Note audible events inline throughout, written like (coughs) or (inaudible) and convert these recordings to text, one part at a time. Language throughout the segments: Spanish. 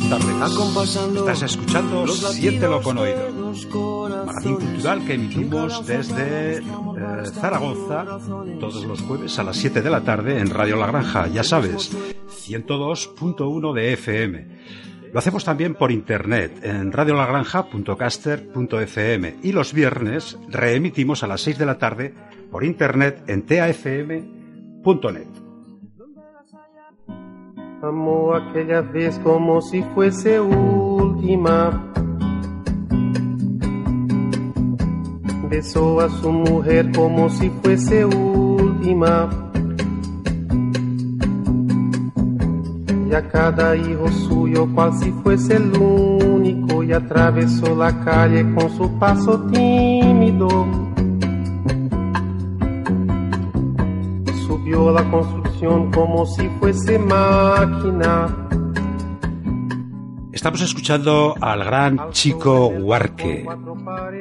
Buenas tardes. Estás escuchando Siéntelo con oído. Magazín cultural que emitimos desde eh, Zaragoza todos los jueves a las 7 de la tarde en Radio La Granja, ya sabes, 102.1 de FM. Lo hacemos también por internet en radiolagranja.caster.fm y los viernes reemitimos a las 6 de la tarde por internet en tafm.net. Amó aquella vez como si fuese última. Besó a su mujer como si fuese última. Y a cada hijo suyo cual si fuese el único y atravesó la calle con su paso tímido. Subió la construcción como si fuese máquina. Estamos escuchando al gran Chico Huarque,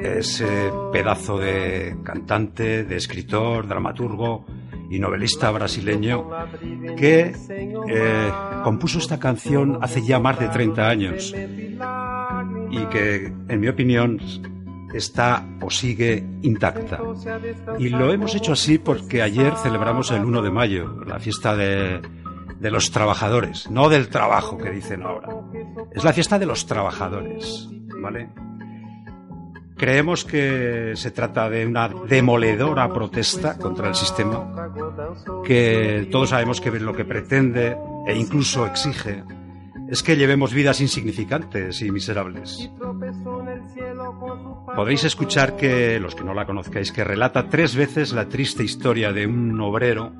ese pedazo de cantante, de escritor, dramaturgo y novelista brasileño que eh, compuso esta canción hace ya más de 30 años y que, en mi opinión, está o sigue intacta. Y lo hemos hecho así porque ayer celebramos el 1 de mayo, la fiesta de, los trabajadores, no del trabajo que dicen ahora. Es la fiesta de los trabajadores, ¿vale? Creemos que se trata de una demoledora protesta contra el sistema, que todos sabemos que lo que pretende e incluso exige es que llevemos vidas insignificantes y miserables. Podréis escuchar que, los que no la conozcáis, que relata tres veces la triste historia de un obrero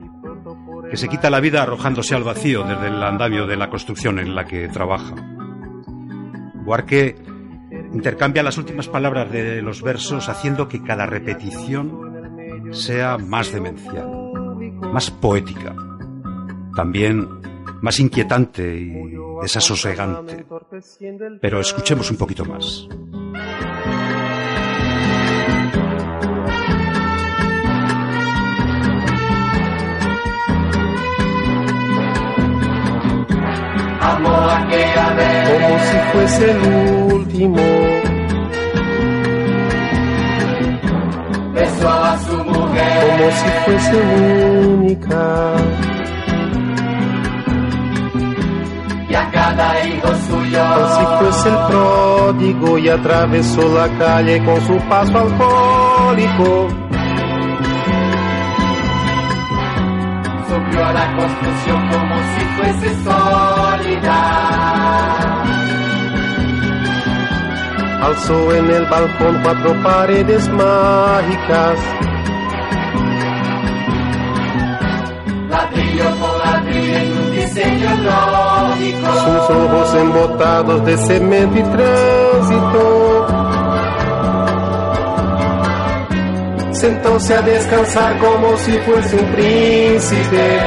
que se quita la vida arrojándose al vacío desde el andamio de la construcción en la que trabaja. Buarque intercambia las últimas palabras de los versos haciendo que cada repetición sea más demencial, más poética, también más inquietante y desasosegante. Pero escuchemos un poquito más. Amó aquella vez como si fuese el último. besó a su mujer como si fuese única. Y a cada hijo suyo si fuese el pródigo y atravesó la calle con su paso alcohólico. subió a la construcción como si fuese sólida. Alzó en el balcón cuatro paredes mágicas. Ladrillo por ladrillo en un diseño lógico. Embotados de cemento y tránsito. Sentóse a descansar como si fuese un príncipe.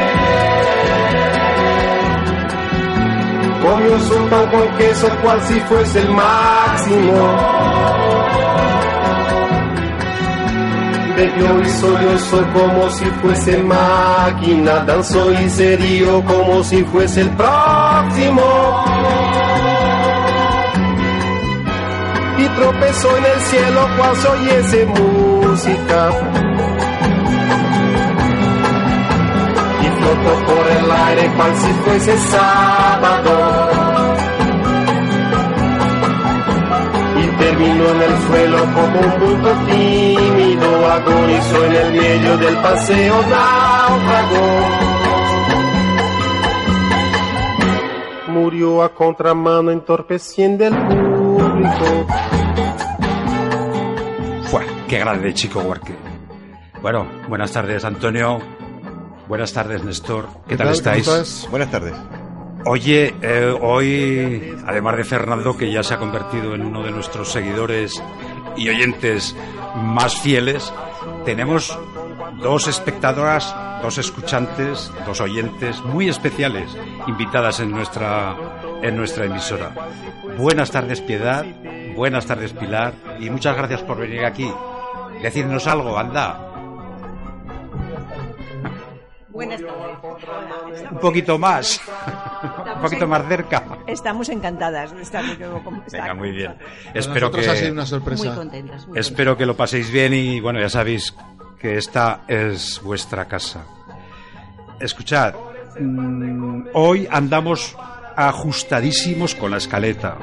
Comió su pan con queso cual si fuese el máximo. Bebió y sollozó como si fuese máquina. Danzó y se rió como si fuese el y tropezó en el cielo cual se oyese música. Y flotó por el aire cual si fuese sábado. Y terminó en el suelo como un bulto tímido, agonizó en el medio del paseo náufrago. Murió a contramano entorpeciendo el público. ¡Fua! ¡Qué grande, chico Huarque! Bueno, buenas tardes, Antonio. Buenas tardes, Néstor. ¿Qué, tal, estáis? Buenas tardes. Oye, eh, hoy, además de Fernando, que ya se ha convertido en uno de nuestros seguidores y oyentes más fieles, tenemos dos espectadoras, dos escuchantes, dos oyentes muy especiales invitadas en nuestra, en nuestra emisora. Buenas tardes, Piedad. Buenas tardes, Pilar. Y muchas gracias por venir aquí. Decirnos algo, anda. Buenas tardes. Un poquito más. un poquito más cerca. Estamos encantadas de estar Venga, muy bien. Espero que, ha sido una sorpresa. Muy contentas. muy espero que lo paséis bien y bueno, ya sabéis que esta es vuestra casa. Escuchad, mm, hoy andamos ajustadísimos con la escaleta.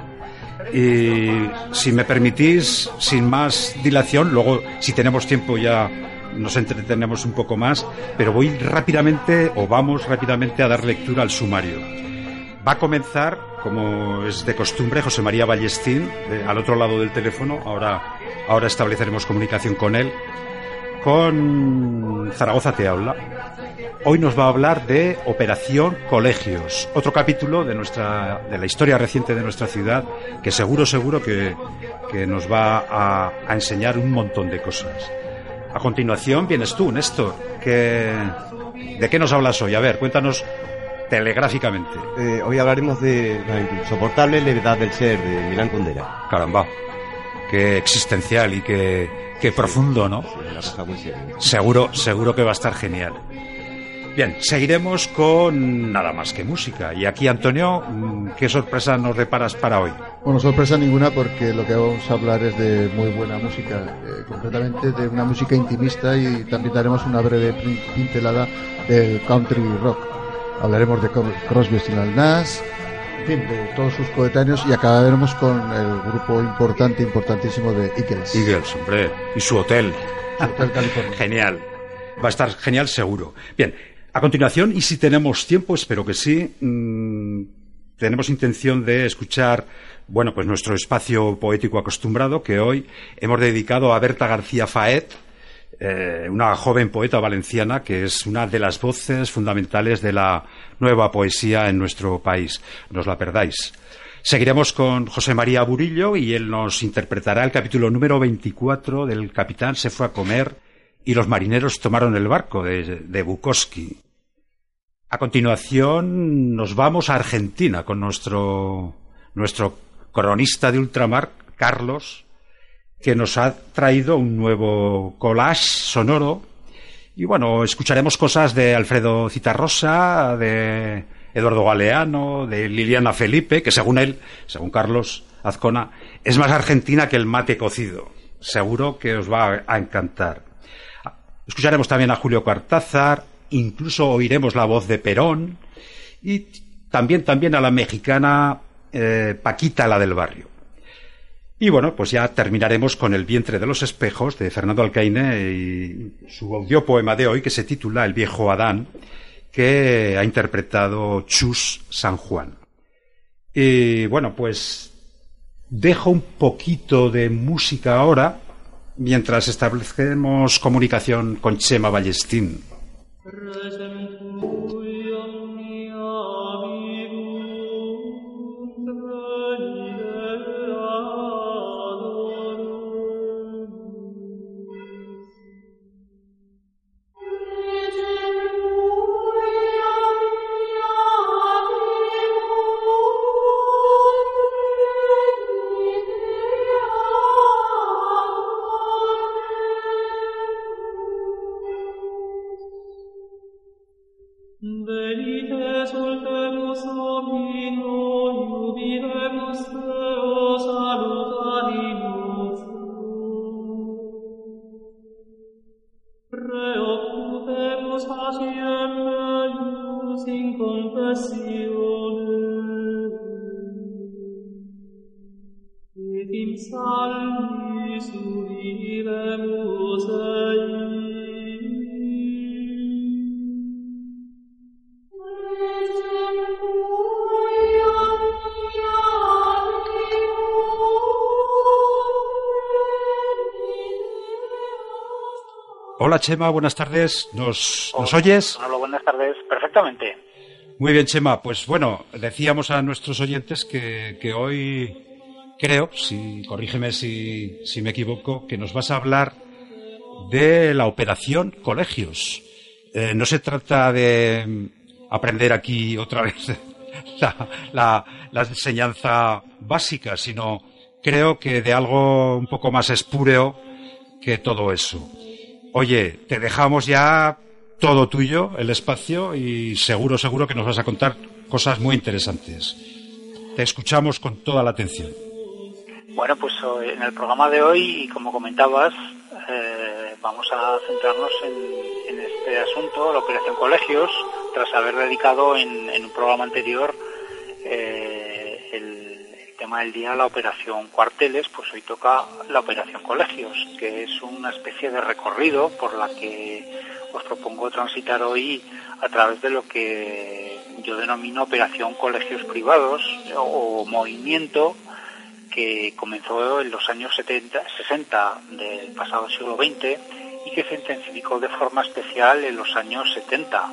Y si me permitís, sin más dilación, luego si tenemos tiempo ya nos entretenemos un poco más, pero voy rápidamente o vamos rápidamente a dar lectura al sumario. Va a comenzar, como es de costumbre, José María Ballestín, al otro lado del teléfono. Ahora, ahora estableceremos comunicación con él. Con Zaragoza te habla. Hoy nos va a hablar de Operación Colegios, otro capítulo de nuestra de la historia reciente de nuestra ciudad que seguro seguro que, que nos va a, a enseñar un montón de cosas. A continuación vienes tú, Néstor. Que, ¿De qué nos hablas hoy? A ver, cuéntanos telegráficamente. Eh, hoy hablaremos de la insoportable levedad del ser de Milán Kundera. Caramba, qué existencial y qué, qué profundo, ¿no? Sí, muy seria. Seguro, seguro que va a estar genial. Bien, seguiremos con nada más que música. Y aquí, Antonio, mm, ¿qué sorpresa nos reparas para hoy? Bueno, sorpresa ninguna porque lo que vamos a hablar es de muy buena música, eh, concretamente de una música intimista y también daremos una breve pin- pincelada del country rock. Hablaremos de Crosby, Stills Nash, fin, de todos sus coetáneos y acabaremos con el grupo importante, importantísimo de Eagles, Eagles, hombre, y su hotel. Hotel California. (laughs) Genial. Va a estar genial seguro. Bien, a continuación, y si tenemos tiempo, espero que sí, mm, tenemos intención de escuchar, bueno, pues nuestro espacio poético acostumbrado que hoy hemos dedicado a Berta García Faet, eh, una joven poeta valenciana que es una de las voces fundamentales de la nueva poesía en nuestro país. No os la perdáis. Seguiremos con José María Burillo y él nos interpretará el capítulo número 24 del Capitán se fue a comer y los marineros tomaron el barco de, de Bukowski. A continuación nos vamos a Argentina con nuestro, nuestro cronista de ultramar, Carlos, que nos ha traído un nuevo collage sonoro. Y bueno, escucharemos cosas de Alfredo Citarrosa, de Eduardo Galeano, de Liliana Felipe, que según él, según Carlos Azcona, es más argentina que el mate cocido. Seguro que os va a, encantar. Escucharemos también a Julio Cortázar, incluso oiremos la voz de Perón y también, también a la mexicana eh, Paquita, la del barrio. Y bueno, pues ya terminaremos con El vientre de los espejos de Fernando Alcaine y su audiopoema de hoy que se titula El viejo Adán, que ha interpretado Chus San Juan. Y bueno, pues dejo un poquito de música ahora mientras establecemos comunicación con Chema Ballestín. Chema, buenas tardes. ¿Nos, ¿nos oyes? Hola, buenas tardes. Perfectamente. Muy bien, Chema. Pues bueno, decíamos a nuestros oyentes que, que hoy creo, si corrígeme si, si me equivoco, que nos vas a hablar de la operación colegios. Eh, no se trata de aprender aquí otra vez (laughs) la, la, la enseñanza básica, sino creo que de algo un poco más espúreo que todo eso. Oye, te dejamos ya todo tuyo, el espacio, y seguro, seguro que nos vas a contar cosas muy interesantes. Te escuchamos con toda la atención. Bueno, pues en el programa de hoy, como comentabas, eh, vamos a centrarnos en, este asunto, la operación colegios, tras haber dedicado en, un programa anterior eh, tema del día la operación cuarteles, pues hoy toca la operación colegios, que es una especie de recorrido por la que os propongo transitar hoy a través de lo que yo denomino operación colegios privados o movimiento que comenzó en los años 70, 60 del pasado siglo XX y que se intensificó de forma especial en los años 70,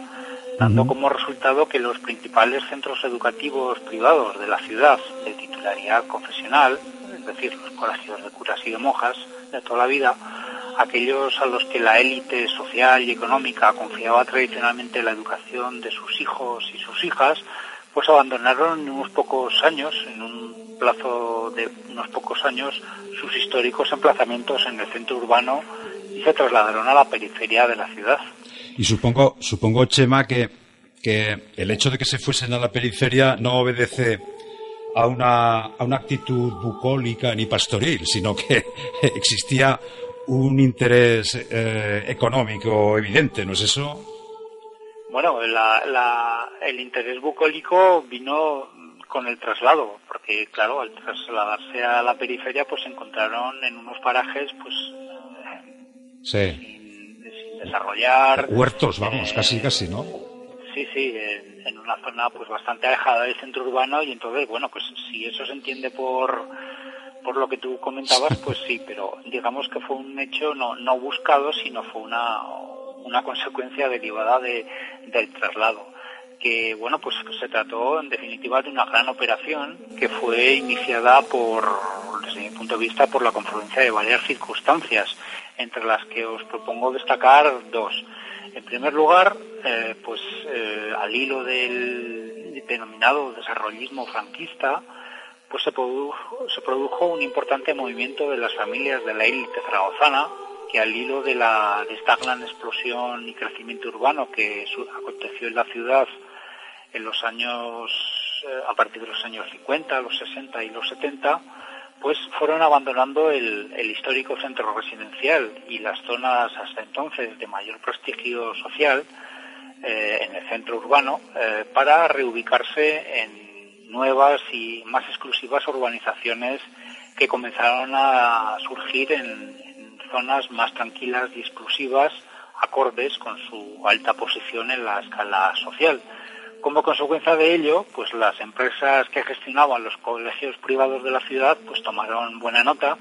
dando como resultado que los principales centros educativos privados de la ciudad de titularidad confesional, es decir, los colegios de curas y de monjas de toda la vida, aquellos a los que la élite social y económica confiaba tradicionalmente la educación de sus hijos y sus hijas, pues abandonaron en unos pocos años, en un plazo de unos pocos años, sus históricos emplazamientos en el centro urbano y se trasladaron a la periferia de la ciudad. Y supongo, supongo Chema, que, que el hecho de que se fuesen a la periferia no obedece a una, a una actitud bucólica ni pastoril, sino que (laughs) existía un interés eh, económico evidente, ¿no es eso? Bueno, el interés bucólico vino con el traslado, porque claro, al trasladarse a la periferia, pues se encontraron en unos parajes, pues sin, desarrollar. Huertos, vamos, casi, eh, casi, ¿no? Sí, sí, en, una zona pues bastante alejada del centro urbano y entonces, bueno, pues si eso se entiende por por lo que tú comentabas, pues sí, pero digamos que fue un hecho no, no buscado, sino fue una, una consecuencia derivada de, del traslado que bueno pues se trató en definitiva de una gran operación que fue iniciada por desde mi punto de vista por la confluencia de varias circunstancias entre las que os propongo destacar dos en primer lugar eh, pues eh, al hilo del denominado desarrollismo franquista pues se produjo, un importante movimiento de las familias de la élite zaragozana que al hilo de, la, de esta gran explosión y crecimiento urbano que aconteció en la ciudad en los años, eh, a partir de los años 50, los 60 y los 70, pues fueron abandonando el, histórico centro residencial y las zonas hasta entonces de mayor prestigio social eh, en el centro urbano eh, para reubicarse en nuevas y más exclusivas urbanizaciones que comenzaron a surgir en, zonas más tranquilas y exclusivas, acordes con su alta posición en la escala social. Como consecuencia de ello, pues las empresas que gestionaban los colegios privados de la ciudad pues tomaron buena nota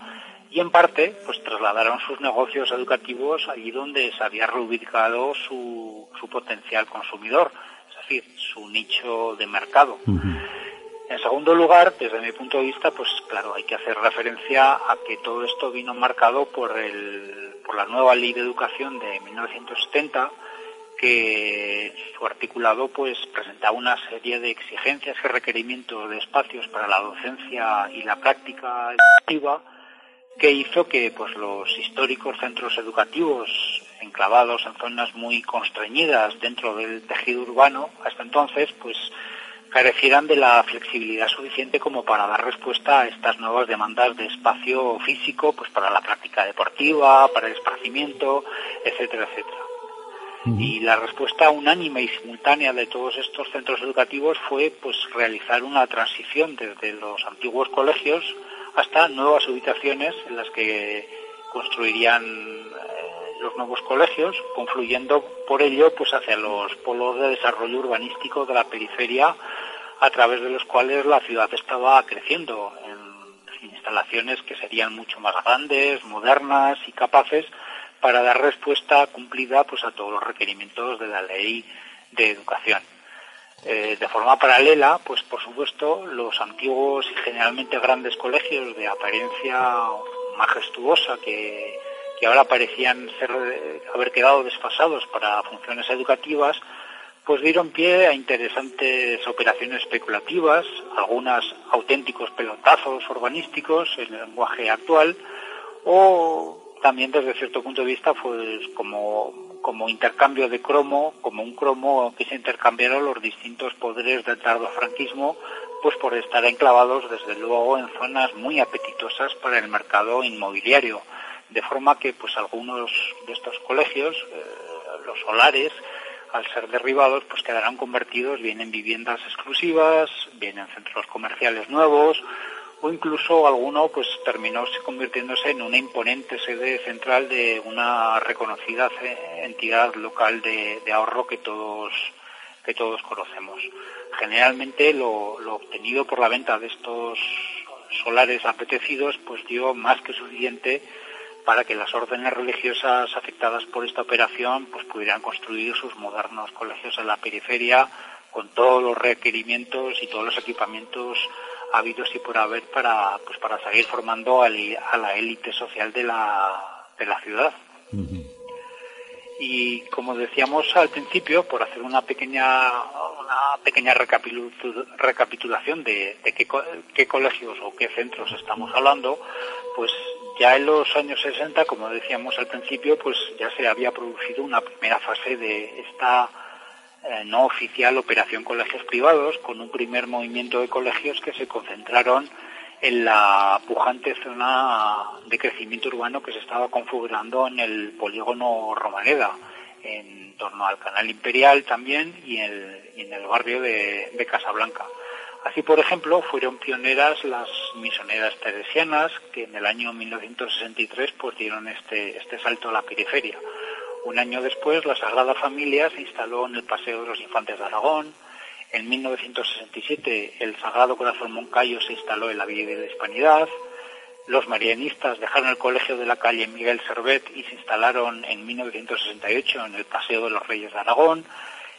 y en parte pues trasladaron sus negocios educativos allí donde se había reubicado su, su potencial consumidor, es decir, su nicho de mercado. En segundo lugar, desde mi punto de vista, pues claro, hay que hacer referencia a que todo esto vino marcado por, el, por la nueva ley de educación de 1970, que su articulado pues presentaba una serie de exigencias y requerimientos de espacios para la docencia y la práctica educativa que hizo que pues los históricos centros educativos enclavados en zonas muy constreñidas dentro del tejido urbano hasta entonces pues carecieran de la flexibilidad suficiente como para dar respuesta a estas nuevas demandas de espacio físico, pues para la práctica deportiva, para el esparcimiento, etcétera, etcétera. Y la respuesta unánime y simultánea de todos estos centros educativos fue pues realizar una transición desde los antiguos colegios hasta nuevas ubicaciones en las que construirían eh, los nuevos colegios, confluyendo por ello pues hacia los polos de desarrollo urbanístico de la periferia a través de los cuales la ciudad estaba creciendo en instalaciones que serían mucho más grandes, modernas y capaces para dar respuesta cumplida pues a todos los requerimientos de la ley de educación. Eh, de forma paralela, pues por supuesto, los antiguos y generalmente grandes colegios de apariencia majestuosa que, que ahora parecían ser, haber quedado desfasados para funciones educativas, pues dieron pie a interesantes operaciones especulativas, algunas auténticos pelotazos urbanísticos en el lenguaje actual, o también desde cierto punto de vista, pues como, como intercambio de cromo, como un cromo que se intercambiaron los distintos poderes del tardofranquismo, pues por estar enclavados desde luego en zonas muy apetitosas para el mercado inmobiliario, de forma que pues algunos de estos colegios, eh, los solares, al ser derribados, pues quedarán convertidos bien en viviendas exclusivas, bien en centros comerciales nuevos, o incluso alguno pues terminó convirtiéndose en una imponente sede central de una reconocida entidad local de, ahorro que todos que todos conocemos. Generalmente lo, lo, obtenido por la venta de estos solares apetecidos pues dio más que suficiente para que las órdenes religiosas afectadas por esta operación pues pudieran construir sus modernos colegios en la periferia con todos los requerimientos y todos los equipamientos habidos y por haber para pues para seguir formando a la élite social de la, de la ciudad. Y como decíamos al principio, por hacer una pequeña una pequeña recapitulación de, qué, qué, colegios o qué centros estamos hablando, pues ya en los años 60, como decíamos al principio, pues ya se había producido una primera fase de esta eh, no oficial operación colegios privados, con un primer movimiento de colegios que se concentraron en la pujante zona de crecimiento urbano que se estaba configurando en el polígono Romaneda, en torno al Canal Imperial también y, en el barrio de, de, Casablanca. Así, por ejemplo, fueron pioneras las misioneras teresianas que en el año 1963 pues, dieron este, este salto a la periferia. Un año después, la Sagrada Familia se instaló en el Paseo de los Infantes de Aragón. En 1967, el Sagrado Corazón Moncayo se instaló en la Villa de la Hispanidad. Los marianistas dejaron el colegio de la calle Miguel Servet y se instalaron en 1968 en el Paseo de los Reyes de Aragón.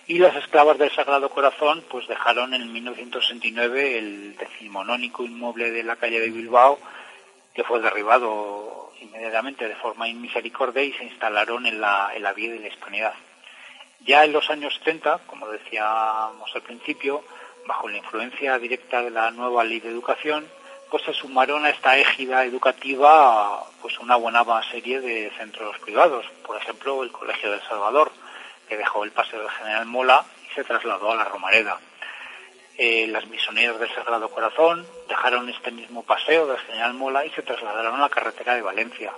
Y las esclavas del Sagrado Corazón pues dejaron en 1969 el decimonónico inmueble de la calle de Bilbao, que fue derribado inmediatamente de forma inmisericordia y se instalaron en la, en la vía de la hispanidad. Ya en los años 70, como decíamos al principio, bajo la influencia directa de la nueva ley de educación, pues se sumaron a esta égida educativa pues una buena serie de centros privados, por ejemplo el Colegio del Salvador, que dejó el Paseo del General Mola y se trasladó a la Romareda. Eh, las misioneras del Sagrado Corazón dejaron este mismo paseo del General Mola y se trasladaron a la carretera de Valencia.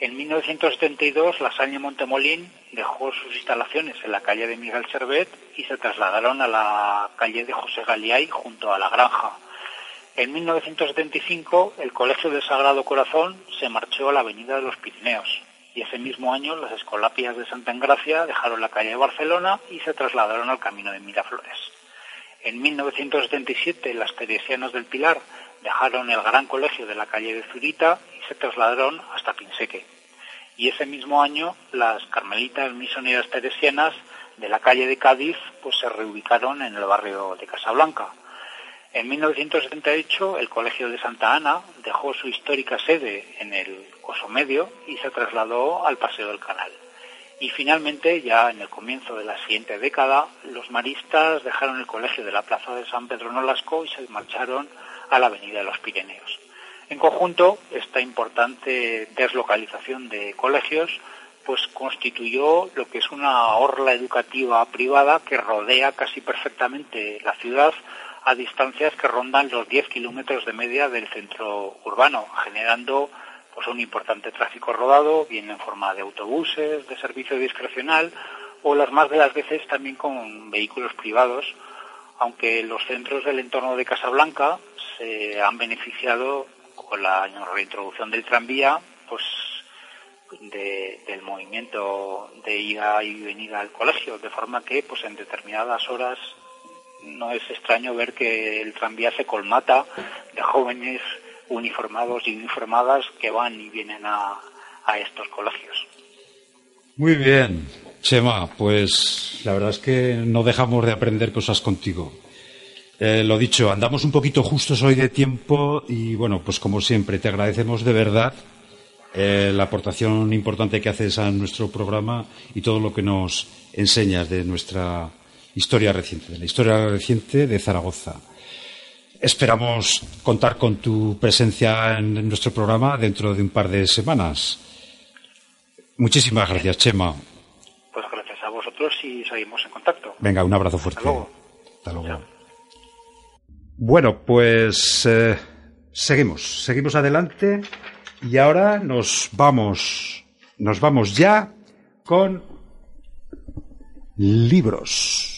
En 1972, la Saña Montemolín dejó sus instalaciones en la calle de Miguel Servet y se trasladaron a la calle de José Galiay junto a la granja. En 1975, el Colegio del Sagrado Corazón se marchó a la Avenida de los Pirineos y ese mismo año las Escolapias de Santa Engracia dejaron la calle de Barcelona y se trasladaron al Camino de Miraflores. En 1977 las Teresianas del Pilar dejaron el gran colegio de la calle de Zurita y se trasladaron hasta Pinseque. Y ese mismo año las Carmelitas Misioneras Teresianas de la calle de Cádiz pues se reubicaron en el barrio de Casablanca. En 1978 el Colegio de Santa Ana dejó su histórica sede en el Coso Medio y se trasladó al Paseo del Canal. Y finalmente, ya en el comienzo de la siguiente década, los maristas dejaron el colegio de la Plaza de San Pedro Nolasco y se marcharon a la Avenida de los Pirineos. En conjunto, esta importante deslocalización de colegios pues constituyó lo que es una orla educativa privada que rodea casi perfectamente la ciudad a distancias que rondan los 10 kilómetros de media del centro urbano, generando pues un importante tráfico rodado, bien en forma de autobuses, de servicio discrecional o las más de las veces también con vehículos privados, aunque los centros del entorno de Casablanca se han beneficiado con la reintroducción del tranvía, pues del movimiento de ida y venida al colegio, de forma que pues en determinadas horas no es extraño ver que el tranvía se colmata de jóvenes uniformados y uniformadas que van y vienen a, estos colegios. Muy bien, Chema, pues la verdad es que no dejamos de aprender cosas contigo. Eh, lo dicho, andamos un poquito justos hoy de tiempo y bueno, pues como siempre, te agradecemos de verdad eh, la aportación importante que haces a nuestro programa y todo lo que nos enseñas de nuestra historia reciente, de la historia reciente de Zaragoza. Esperamos contar con tu presencia en nuestro programa dentro de un par de semanas. Muchísimas gracias, Chema. vosotros y seguimos en contacto. Venga, un abrazo fuerte. Hasta luego. Hasta luego. Bueno, pues eh, seguimos, seguimos adelante y ahora nos vamos, nos vamos ya con libros.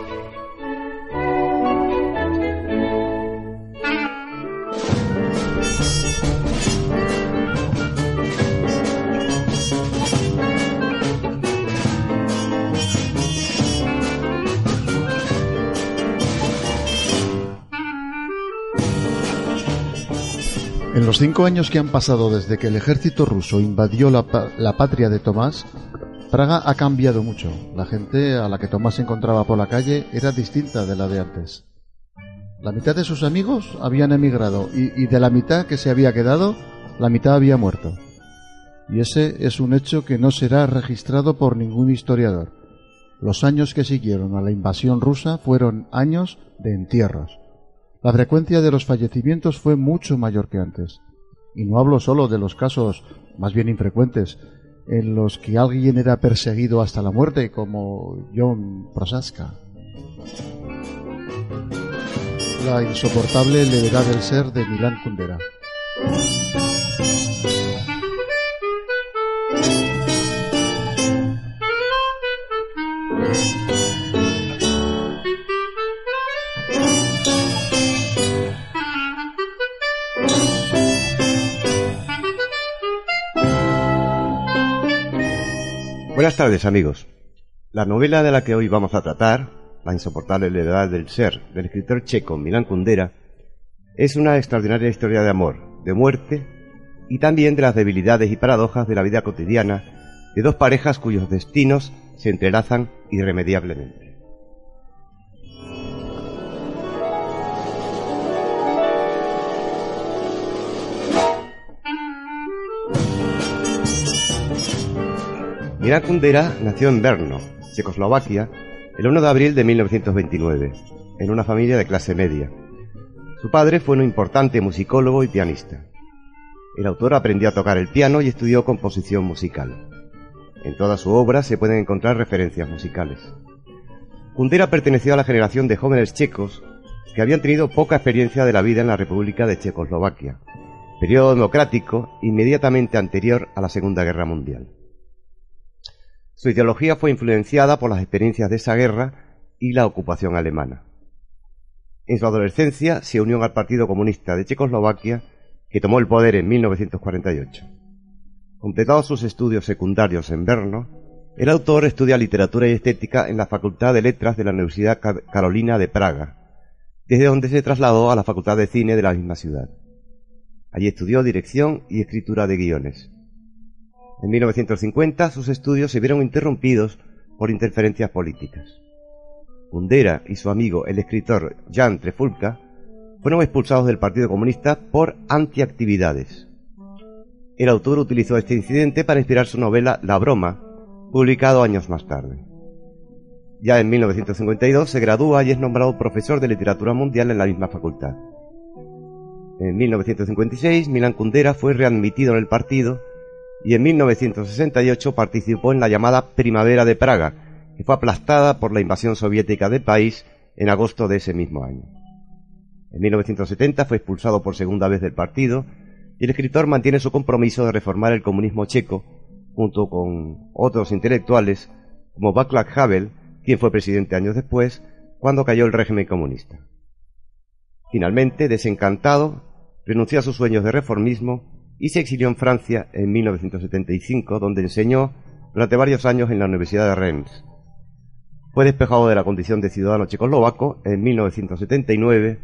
En los cinco años que han pasado desde que el ejército ruso invadió la, la patria de Tomás, Praga ha cambiado mucho. La gente a la que Tomás encontraba por la calle era distinta de la de antes. La mitad de sus amigos habían emigrado y, y de la mitad que se había quedado, la mitad había muerto. Y ese es un hecho que no será registrado por ningún historiador. Los años que siguieron a la invasión rusa fueron años de entierros. La frecuencia de los fallecimientos fue mucho mayor que antes. Y no hablo solo de los casos más bien infrecuentes en los que alguien era perseguido hasta la muerte, como John Prosaska. La insoportable levedad del ser de Milán Kundera. Tardes amigos. La novela de la que hoy vamos a tratar, La insoportable levedad del ser, del escritor checo Milan Kundera, es una extraordinaria historia de amor, de muerte y también de las debilidades y paradojas de la vida cotidiana de dos parejas cuyos destinos se entrelazan irremediablemente. Milan Kundera nació en Brno, Checoslovaquia, el 1 de abril de 1929, en una familia de clase media. Su padre fue un importante musicólogo y pianista. El autor aprendió a tocar el piano y estudió composición musical. En toda su obra se pueden encontrar referencias musicales. Kundera perteneció a la generación de jóvenes checos que habían tenido poca experiencia de la vida en la República de Checoslovaquia, periodo democrático inmediatamente anterior a la Segunda Guerra Mundial. Su ideología fue influenciada por las experiencias de esa guerra y la ocupación alemana. En su adolescencia se unió al Partido Comunista de Checoslovaquia, que tomó el poder en 1948. Completados sus estudios secundarios en Brno, el autor estudia literatura y estética en la Facultad de Letras de la Universidad Ca- Carolina de Praga, desde donde se trasladó a la Facultad de Cine de la misma ciudad. Allí estudió dirección y escritura de guiones. En 1950 sus estudios se vieron interrumpidos por interferencias políticas. Kundera y su amigo el escritor Jan Trefulka fueron expulsados del Partido Comunista por antiactividades. El autor utilizó este incidente para inspirar su novela La broma, publicado años más tarde. Ya en 1952 se gradúa y es nombrado profesor de literatura mundial en la misma facultad. En 1956 Milan Kundera fue readmitido en el partido y en 1968 participó en la llamada Primavera de Praga, que fue aplastada por la invasión soviética del país en agosto de ese mismo año. En 1970 fue expulsado por segunda vez del partido y el escritor mantiene su compromiso de reformar el comunismo checo junto con otros intelectuales como Václav Havel, quien fue presidente años después, cuando cayó el régimen comunista. Finalmente, desencantado, renunció a sus sueños de reformismo y se exilió en Francia en 1975, donde enseñó durante varios años en la Universidad de Rennes. Fue despejado de la condición de ciudadano checoslovaco en 1979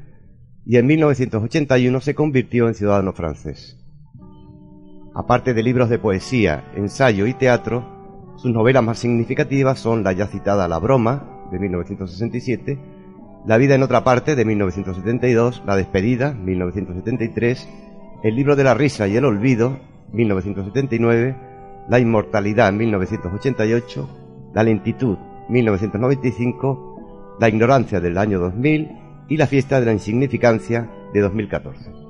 y en 1981 se convirtió en ciudadano francés. Aparte de libros de poesía, ensayo y teatro, sus novelas más significativas son la ya citada La broma, de 1967, La vida en otra parte, de 1972, La despedida, 1973, El libro de la risa y el olvido, 1979, La inmortalidad, 1988, La lentitud, 1995, La ignorancia del año 2000 y La fiesta de la insignificancia de 2014.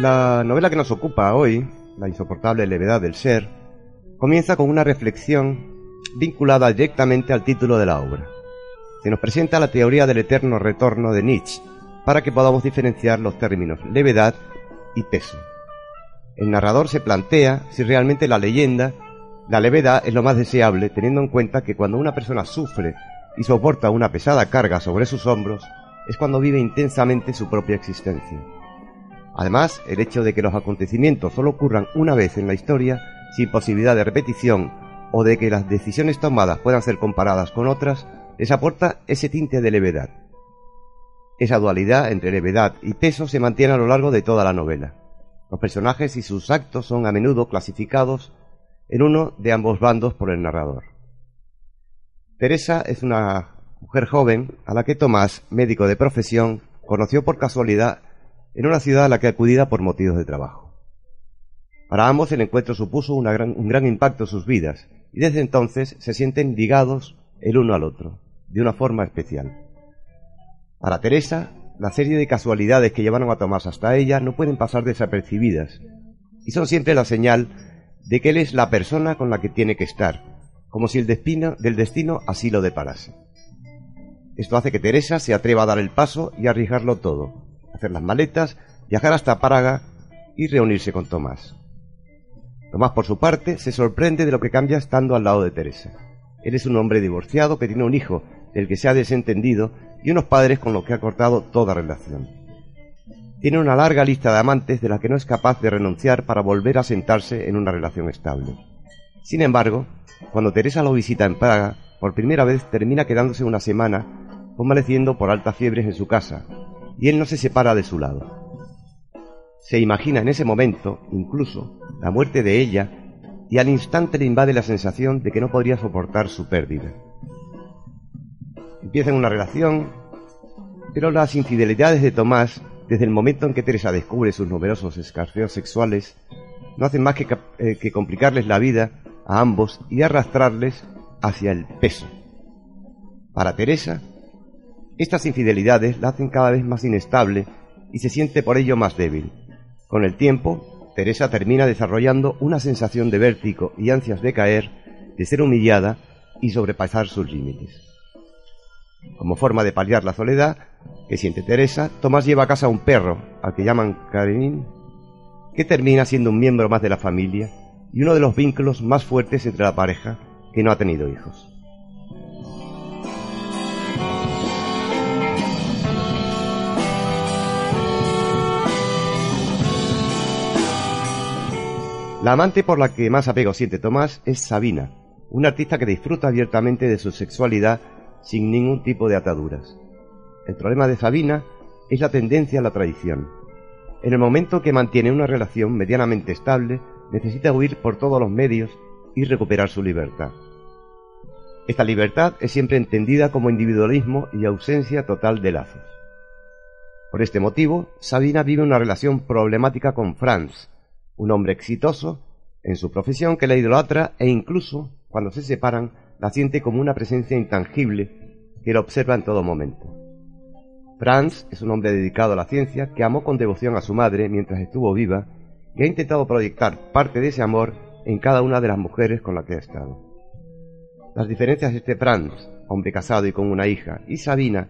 La novela que nos ocupa hoy, La insoportable levedad del ser, comienza con una reflexión vinculada directamente al título de la obra. Se nos presenta la teoría del eterno retorno de Nietzsche para que podamos diferenciar los términos levedad y peso. El narrador se plantea si realmente la leyenda, la levedad es lo más deseable, teniendo en cuenta que cuando una persona sufre y soporta una pesada carga sobre sus hombros, es cuando vive intensamente su propia existencia. Además, el hecho de que los acontecimientos solo ocurran una vez en la historia, sin posibilidad de repetición, o de que las decisiones tomadas puedan ser comparadas con otras, les aporta ese tinte de levedad. Esa dualidad entre levedad y peso se mantiene a lo largo de toda la novela. Los personajes y sus actos son a menudo clasificados en uno de ambos bandos por el narrador. Teresa es una mujer joven a la que Tomás, médico de profesión, conoció por casualidad en una ciudad a la que acudía por motivos de trabajo. Para ambos el encuentro supuso un gran impacto en sus vidas y desde entonces se sienten ligados el uno al otro, de una forma especial. Para Teresa, la serie de casualidades que llevaron a Tomás hasta ella no pueden pasar desapercibidas y son siempre la señal de que él es la persona con la que tiene que estar, como si el destino, del destino así lo deparase. Esto hace que Teresa se atreva a dar el paso y arriesgarlo todo, hacer las maletas, viajar hasta Praga y reunirse con Tomás. Tomás, por su parte, se sorprende de lo que cambia estando al lado de Teresa. Él es un hombre divorciado que tiene un hijo del que se ha desentendido y unos padres con los que ha cortado toda relación. Tiene una larga lista de amantes de la que no es capaz de renunciar para volver a sentarse en una relación estable. Sin embargo, cuando Teresa lo visita en Praga, por primera vez termina quedándose una semana convaleciendo por altas fiebres en su casa, y él no se separa de su lado. Se imagina en ese momento, incluso, la muerte de ella y al instante le invade la sensación de que no podría soportar su pérdida. Empiezan una relación, pero las infidelidades de Tomás, desde el momento en que Teresa descubre sus numerosos escarceos sexuales, no hacen más que, eh, que complicarles la vida a ambos y arrastrarles hacia el peso. Para Teresa, estas infidelidades la hacen cada vez más inestable y se siente por ello más débil. Con el tiempo, Teresa termina desarrollando una sensación de vértigo y ansias de caer, de ser humillada y sobrepasar sus límites. Como forma de paliar la soledad que siente Teresa, Tomás lleva a casa un perro, al que llaman Karenin, que termina siendo un miembro más de la familia y uno de los vínculos más fuertes entre la pareja que no ha tenido hijos. La amante por la que más apego siente Tomás es Sabina, una artista que disfruta abiertamente de su sexualidad sin ningún tipo de ataduras. El problema de Sabina es la tendencia a la traición. En el momento que mantiene una relación medianamente estable, necesita huir por todos los medios y recuperar su libertad. Esta libertad es siempre entendida como individualismo y ausencia total de lazos. Por este motivo, Sabina vive una relación problemática con Franz, un hombre exitoso en su profesión que la idolatra e incluso, cuando se separan, la siente como una presencia intangible que la observa en todo momento. Franz es un hombre dedicado a la ciencia que amó con devoción a su madre mientras estuvo viva y ha intentado proyectar parte de ese amor en cada una de las mujeres con las que ha estado. Las diferencias entre Franz, hombre casado y con una hija, y Sabina,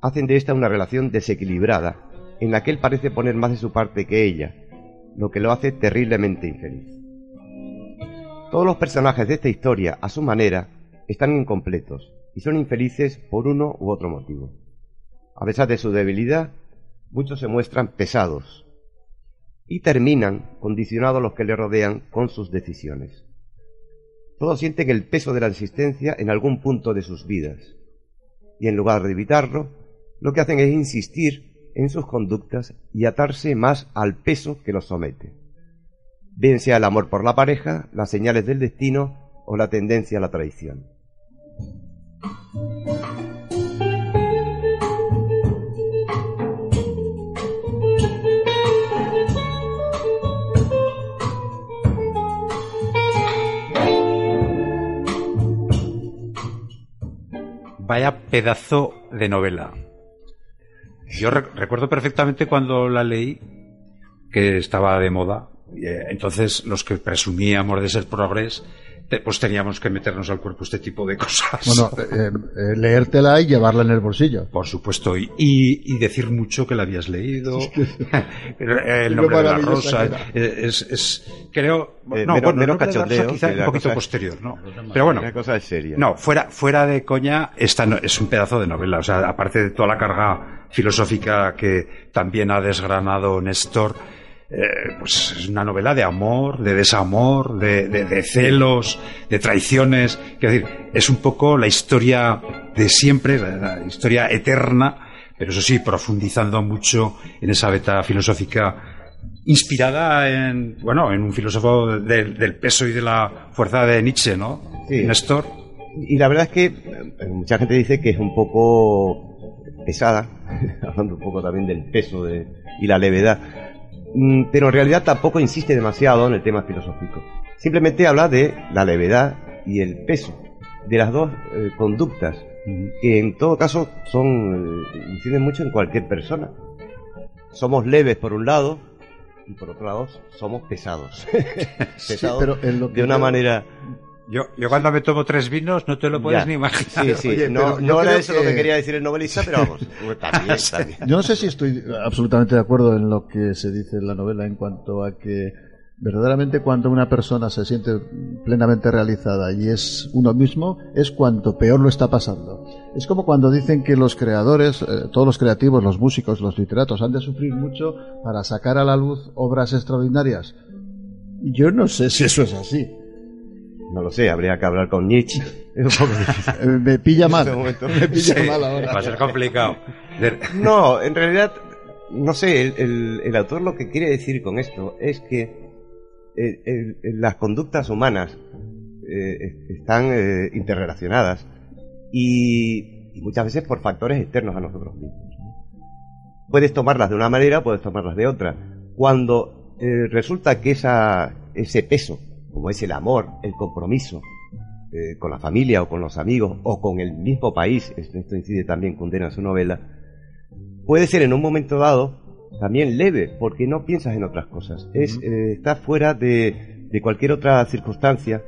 hacen de esta una relación desequilibrada, en la que él parece poner más de su parte que ella, lo que lo hace terriblemente infeliz. Todos los personajes de esta historia, a su manera, están incompletos y son infelices por uno u otro motivo. A pesar de su debilidad, muchos se muestran pesados y terminan condicionados a los que le rodean con sus decisiones. Todos sienten el peso de la existencia en algún punto de sus vidas y en lugar de evitarlo, lo que hacen es insistir en sus conductas y atarse más al peso que los somete. Bien sea el amor por la pareja, las señales del destino o la tendencia a la traición. Vaya pedazo de novela. Yo re- recuerdo perfectamente cuando la leí, que estaba de moda. eh, Entonces, los que presumíamos de ser progres, te- pues teníamos que meternos al cuerpo este tipo de cosas. Bueno, eh, eh, leértela y llevarla en el bolsillo. Por supuesto, y, y- y decir mucho que la habías leído. (laughs) el nombre de la rosa. eh, Es, es- creo. Eh, no, bueno, cachondeo, rosa quizá que un poquito cosa- posterior, ¿no? Pero bueno. Una cosa es seria. No, fuera, fuera de coña, esta no- es un pedazo de novela. O sea, aparte de toda la carga filosófica que también ha desgranado Néstor, eh, pues es una novela de amor, de desamor, de, de- de celos, de traiciones. Quiero decir, es un poco la historia de siempre, la, la historia eterna, pero eso sí, profundizando mucho en esa beta filosófica inspirada en, bueno, en un filósofo del- del peso y de la fuerza de Nietzsche, ¿no? Sí. Néstor. Y la verdad es que eh, mucha gente dice que es un poco pesada, (laughs) hablando un poco también del peso de- y la levedad, pero en realidad tampoco insiste demasiado en el tema filosófico. Simplemente habla de la levedad y el peso de las dos eh, conductas, que en todo caso son eh, inciden mucho en cualquier persona. Somos leves por un lado y por otro lado somos pesados. (laughs) (laughs) pesados pero en lo que de una manera Yo, yo cuando me tomo tres vinos no te lo puedes Ya. ni imaginar. Sí, sí, Oye, no, era eso lo que- que quería decir el novelista, pero vamos, (laughs) también, (laughs) también. Yo no sé si estoy absolutamente de acuerdo en lo que se dice en la novela en cuanto a que verdaderamente cuando una persona se siente plenamente realizada y es uno mismo, es cuanto peor lo está pasando. Es como cuando dicen que los creadores, eh, todos los creativos, los músicos, los literatos, han de sufrir mucho para sacar a la luz obras extraordinarias. Yo no sé si eso es así. No lo sé, habría que hablar con Nietzsche. (laughs) Es un poco difícil. (laughs) Me pilla mal. Este momento. Me pilla Sí, mal ahora. Va a ser complicado. (laughs) No, en realidad, no sé, el, el- el autor lo que quiere decir con esto es que eh, el- el- las conductas humanas eh, están eh, interrelacionadas y, y muchas veces por factores externos a nosotros mismos. Puedes tomarlas de una manera, puedes tomarlas de otra. Cuando eh, resulta que esa, ese peso, como es el amor, el compromiso, eh, con la familia o con los amigos o con el mismo país, esto incide también Condena en su novela, puede ser en un momento dado también leve, porque no piensas en otras cosas. Es, eh, está fuera de, de cualquier otra circunstancia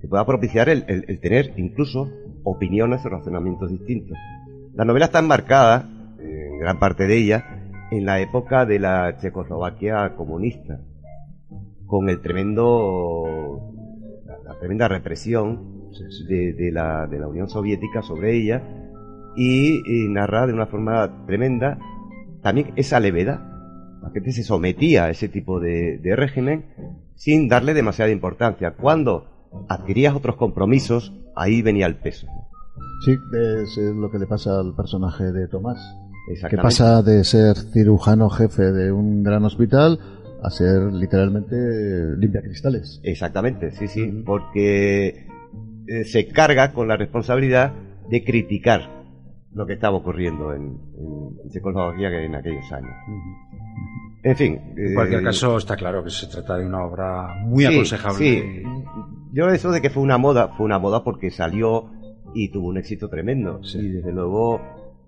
que pueda propiciar el, el- el tener incluso opiniones o razonamientos distintos. La novela está enmarcada, eh, en gran parte de ella, en la época de la Checoslovaquia comunista, con el tremendo, la, la tremenda represión de, de la, de la Unión Soviética sobre ella y, y narra de una forma tremenda también esa levedad. La gente se sometía a ese tipo de, de régimen sin darle demasiada importancia. Cuando adquirías otros compromisos, ahí venía el peso. Sí, es eh, lo que le pasa al personaje de Tomás. Que pasa de ser cirujano jefe de un gran hospital a ser literalmente limpia cristales. Exactamente, sí, sí, porque eh, se carga con la responsabilidad de criticar lo que estaba ocurriendo en, en Checoslovaquia en aquellos años. En fin. En cualquier eh, caso, está claro que se trata de una obra muy sí, aconsejable. sí. Yo eso de que fue una moda, fue una moda porque salió y tuvo un éxito tremendo. Y desde luego,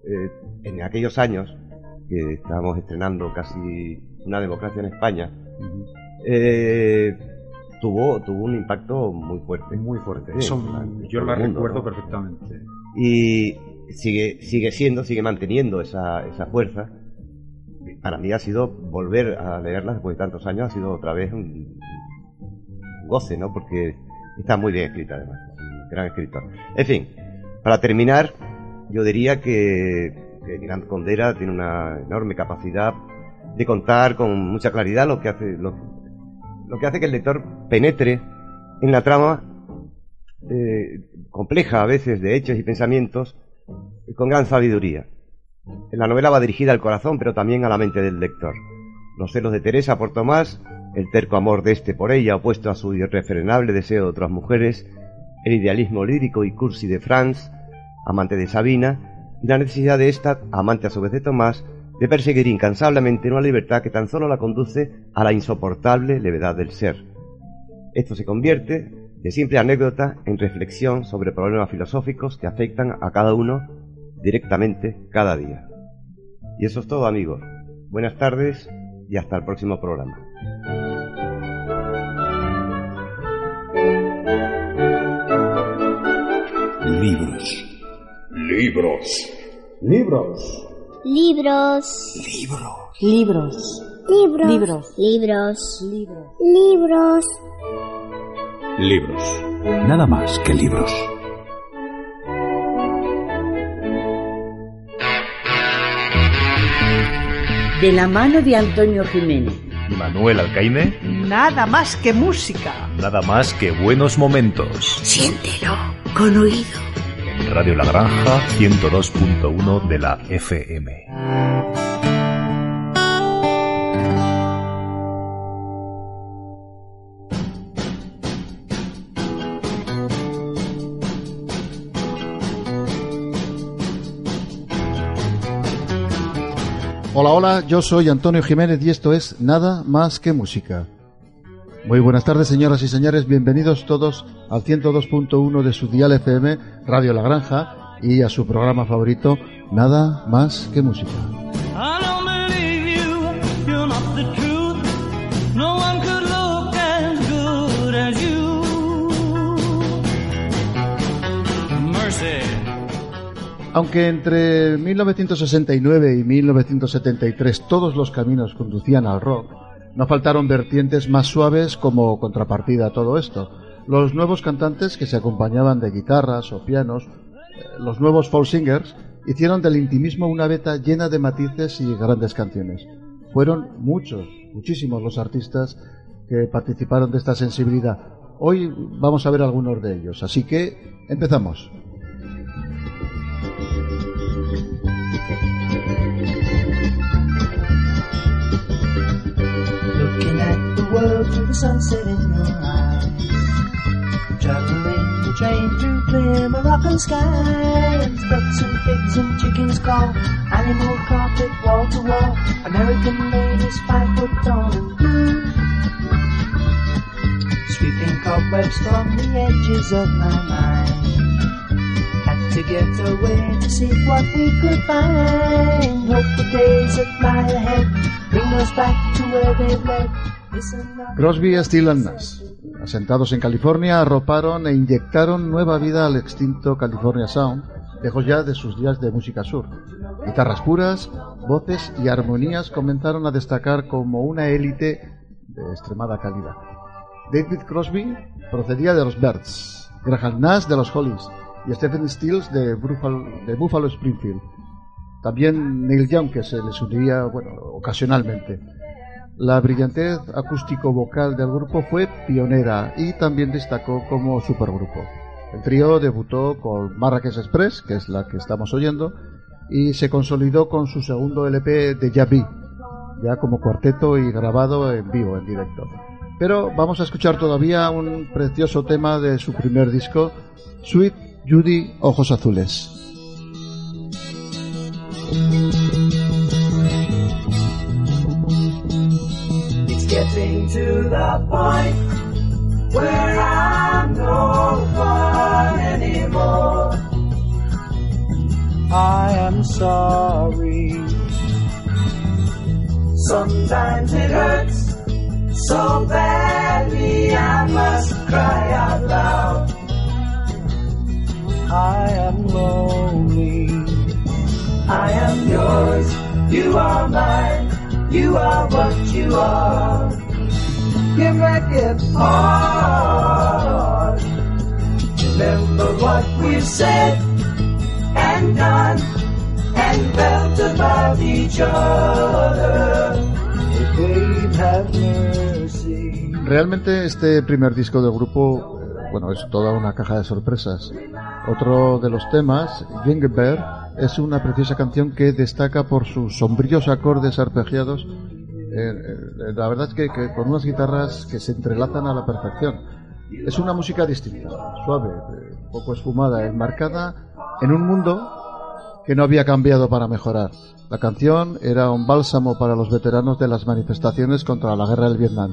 eh, en aquellos años, que estábamos estrenando casi una democracia en España, eh, tuvo, tuvo un impacto muy fuerte. Muy fuerte. Sí, Eso en yo la mundo, recuerdo ¿no? perfectamente. y sigue sigue siendo sigue manteniendo esa, esa fuerza para mí ha sido volver a leerla después de tantos años ha sido otra vez un goce no porque está muy bien escrita además es un gran escritor en fin para terminar yo diría que, que Gran Condera tiene una enorme capacidad de contar con mucha claridad lo que hace lo, que hace que el lector penetre en la trama eh, compleja a veces de hechos y pensamientos con gran sabiduría. La novela va dirigida al corazón, pero también a la mente del lector. Los celos de Teresa por Tomás, el terco amor de este por ella opuesto a su irrefrenable deseo de otras mujeres, el idealismo lírico y cursi de Franz, amante de Sabina, y la necesidad de esta, amante a su vez de Tomás, de perseguir incansablemente una libertad que tan solo la conduce a la insoportable levedad del ser. Esto se convierte, de simple anécdota, en reflexión sobre problemas filosóficos que afectan a cada uno directamente cada día. Y eso es todo amigos. Buenas tardes y hasta el próximo programa. Libros. Libros. Libros. Libros. Libros. Libros. Libros. Libros. Libros. Libros. Libros. Nada más que libros. De la mano de Antonio Jiménez. y Manuel Alcaine, Nada más que música. nada más que buenos momentos. Siéntelo con oído. Radio La Granja 102.1 de la FM. Hola, hola, yo soy Antonio Jiménez y esto es Nada más que música. Muy buenas tardes, señoras y señores, bienvenidos todos al 102.1 de su dial FM, Radio La Granja, y a su programa favorito, Nada más que música. Aunque entre 1969 y 1973 todos los caminos conducían al rock, no faltaron vertientes más suaves como contrapartida a todo esto. Los nuevos cantantes que se acompañaban de guitarras o pianos, eh, los nuevos folk singers, hicieron del intimismo una beta llena de matices y grandes canciones. Fueron muchos, muchísimos los artistas que participaron de esta sensibilidad. Hoy vamos a ver algunos de ellos, así que empezamos. World through the sunset in your eyes. Traveling the train through clear Moroccan skies. Ducks and pigs and chickens call. Animal carpet wall to wall. American ladies five foot tall and blue. Sweeping cobwebs from the edges of my mind. Had to get away to see what we could find. Hope the days that lie ahead bring us back to where they led. Crosby, Still and Nash, asentados en California, arroparon e inyectaron nueva vida al extinto California Sound, lejos ya de sus días de música sur. Guitarras puras, voces y armonías comenzaron a destacar como una élite de extremada calidad. David Crosby procedía de los Birds, Graham Nash de los Hollies y Stephen Stills de Buffalo, de Buffalo Springfield. También Neil Young, que se les uniría bueno, ocasionalmente. La brillantez acústico-vocal del grupo fue pionera y también destacó como supergrupo. El trío debutó con Marrakech Express, que es la que estamos oyendo, y se consolidó con su segundo LP de Yabi, ya como cuarteto y grabado en vivo, en directo. Pero vamos a escuchar todavía un precioso tema de su primer disco, Sweet Judy Ojos Azules. It's getting to the point where I'm no fun anymore. I am sorry. Sometimes it hurts so badly I must cry out loud. I am lonely. I am yours. You are mine. You are what you are. You make it hard. Remember what we've said and done and felt about each other. Realmente este primer disco del grupo, eh, bueno, es toda una caja de sorpresas. Otro de los temas, Ginger Bear, es una preciosa canción que destaca por sus sombríos acordes arpegiados. Eh, eh, la verdad es que, con unas guitarras que se entrelazan a la perfección. Es una música distinta, suave, eh, poco esfumada, enmarcada en un mundo que no había cambiado para mejorar. La canción era un bálsamo para los veteranos de las manifestaciones contra la guerra del Vietnam.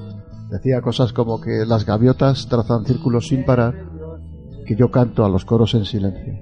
Decía cosas como que las gaviotas trazan círculos sin parar, que yo canto a los coros en silencio.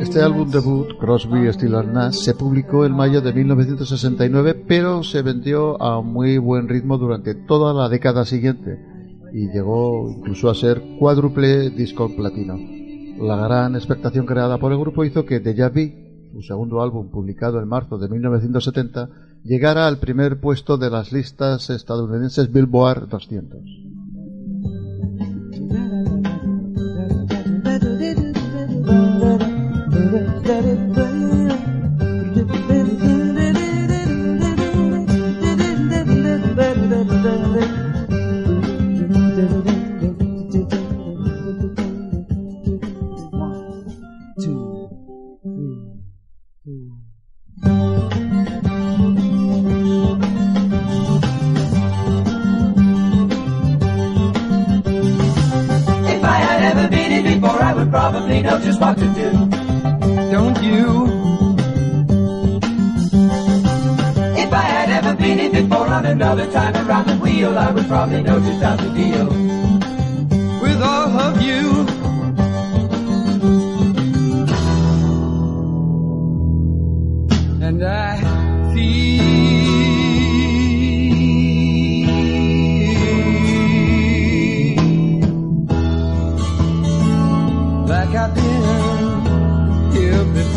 Este álbum debut, Crosby, Stills Nash, se publicó en mayo de 1969, pero se vendió a muy buen ritmo durante toda la década siguiente y llegó incluso a ser cuádruple disco platino. La gran expectación creada por el grupo hizo que Deja Vu, su segundo álbum publicado en marzo de 1970, llegara al primer puesto de las listas estadounidenses Billboard 200. Probably know just what to do. Don't you? If I had ever been in before, on another time around the wheel, I would probably know just how to deal with all of you. And I feel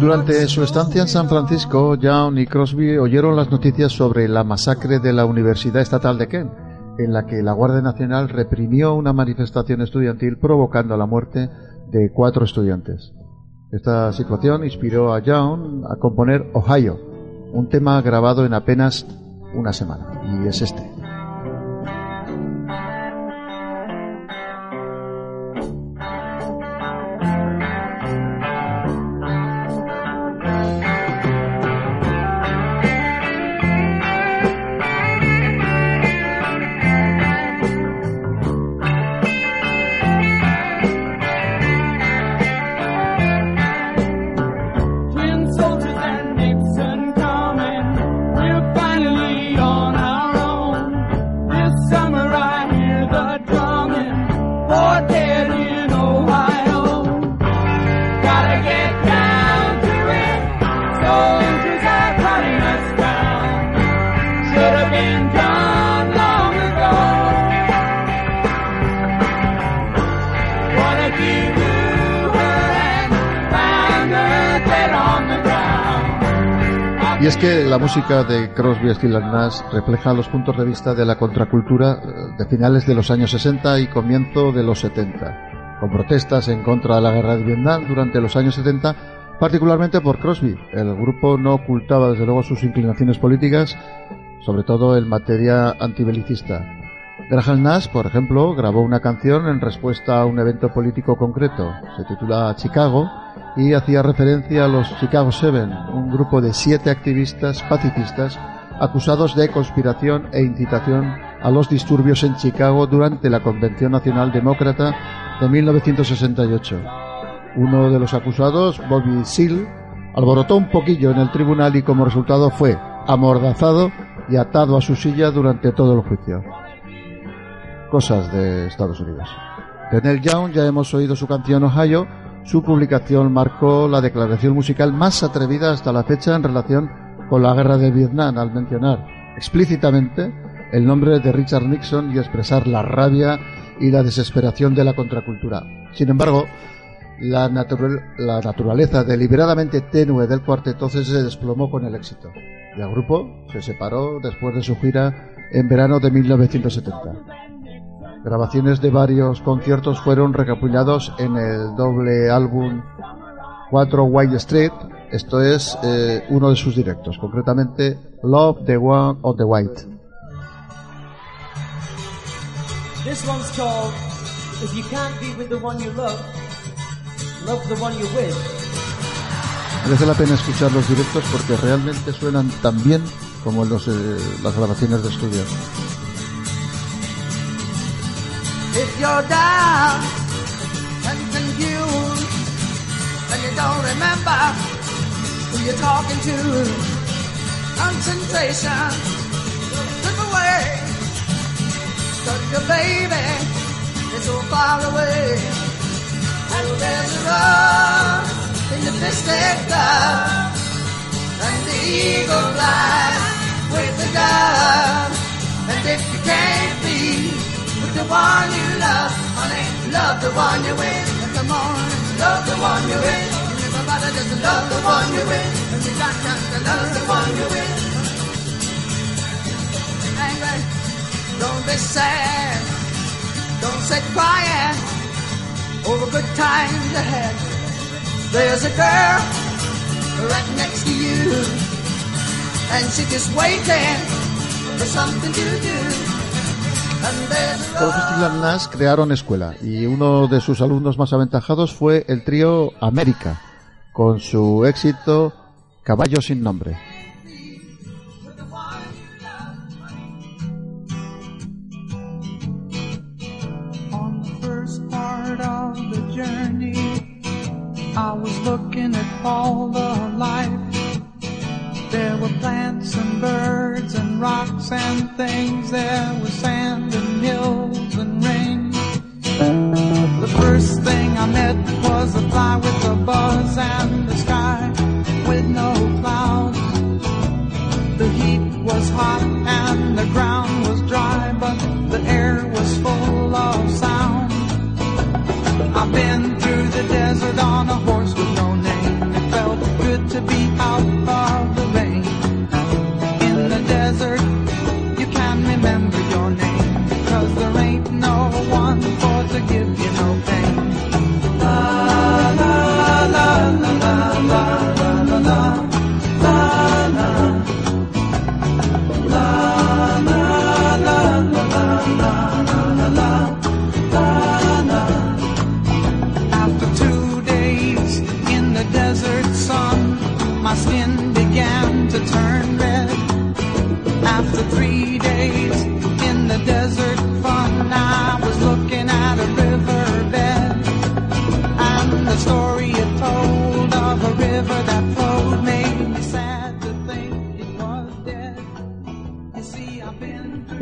Durante su estancia en San Francisco, Young y Crosby oyeron las noticias sobre la masacre de la Universidad Estatal de Kent, en la que la Guardia Nacional reprimió una manifestación estudiantil provocando la muerte de cuatro estudiantes. Esta situación inspiró a Young a componer Ohio, un tema grabado en apenas una semana, y es este. Música de Crosby, Stills Nash refleja los puntos de vista de la contracultura eh, de finales de los años 60 y comienzo de los 70, con protestas en contra de la guerra de Vietnam durante los años 70, particularmente por Crosby. El grupo no ocultaba desde luego sus inclinaciones políticas, sobre todo en materia antibelicista. Graham Nash, por ejemplo, grabó una canción en respuesta a un evento político concreto. Se titula Chicago y hacía referencia a los Chicago Seven, un grupo de siete activistas pacifistas acusados de conspiración e incitación a los disturbios en Chicago durante la Convención Nacional Demócrata de 1968. Uno de los acusados, Bobby Seale, alborotó un poquillo en el tribunal y como resultado fue amordazado y atado a su silla durante todo el juicio. Cosas de Estados Unidos. De Young ya hemos oído su canción Ohio. Su publicación marcó la declaración musical más atrevida hasta la fecha en relación con la guerra de Vietnam al mencionar explícitamente el nombre de Richard Nixon y expresar la rabia y la desesperación de la contracultura. Sin embargo, la, natural- la naturaleza deliberadamente tenue del cuarteto se desplomó con el éxito. Y el grupo se separó después de su gira en verano de 1970. Grabaciones de varios conciertos fueron recopilados en el doble álbum 4 White Street. Esto es eh, uno de sus directos, concretamente Love the One of the White. This one's called If You Can't Be With the One You Love, Love the One You're With. Merece la pena escuchar los directos porque realmente suenan tan bien como los, eh, las grabaciones de estudio. If you're down and confused and you don't remember who you're talking to, concentration slip away. Cause your baby is so far away. And there's a run in the distance and the eagle flies love the one you're with. Come on, love the one you're with. And everybody just love the one you're with. And you got to love the one you're with. Angry, don't be sad, don't sit crying over good times ahead. There's a girl right next to you, and she's just waiting for something to do. Stills and Nash crearon escuela y uno de sus alumnos más aventajados fue el trío América, con su éxito Caballo sin nombre. There were plants and birds and rocks and things. There was sand and hills and rain. The first thing I met was a fly with a buzz and the sky with no clouds. The heat was hot and the ground was dry, but the air was full of sound. I've been through the desert on a horse with no name. It felt good to be out of the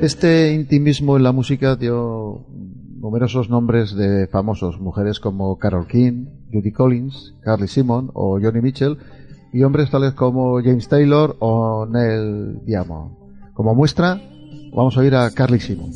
Este intimismo en la música dio numerosos nombres de famosos, mujeres como Carol King, Judy Collins, Carly Simon o Johnny Mitchell, y hombres tales como James Taylor o Neil Diamond. Como muestra, vamos a oír a Carly Simon.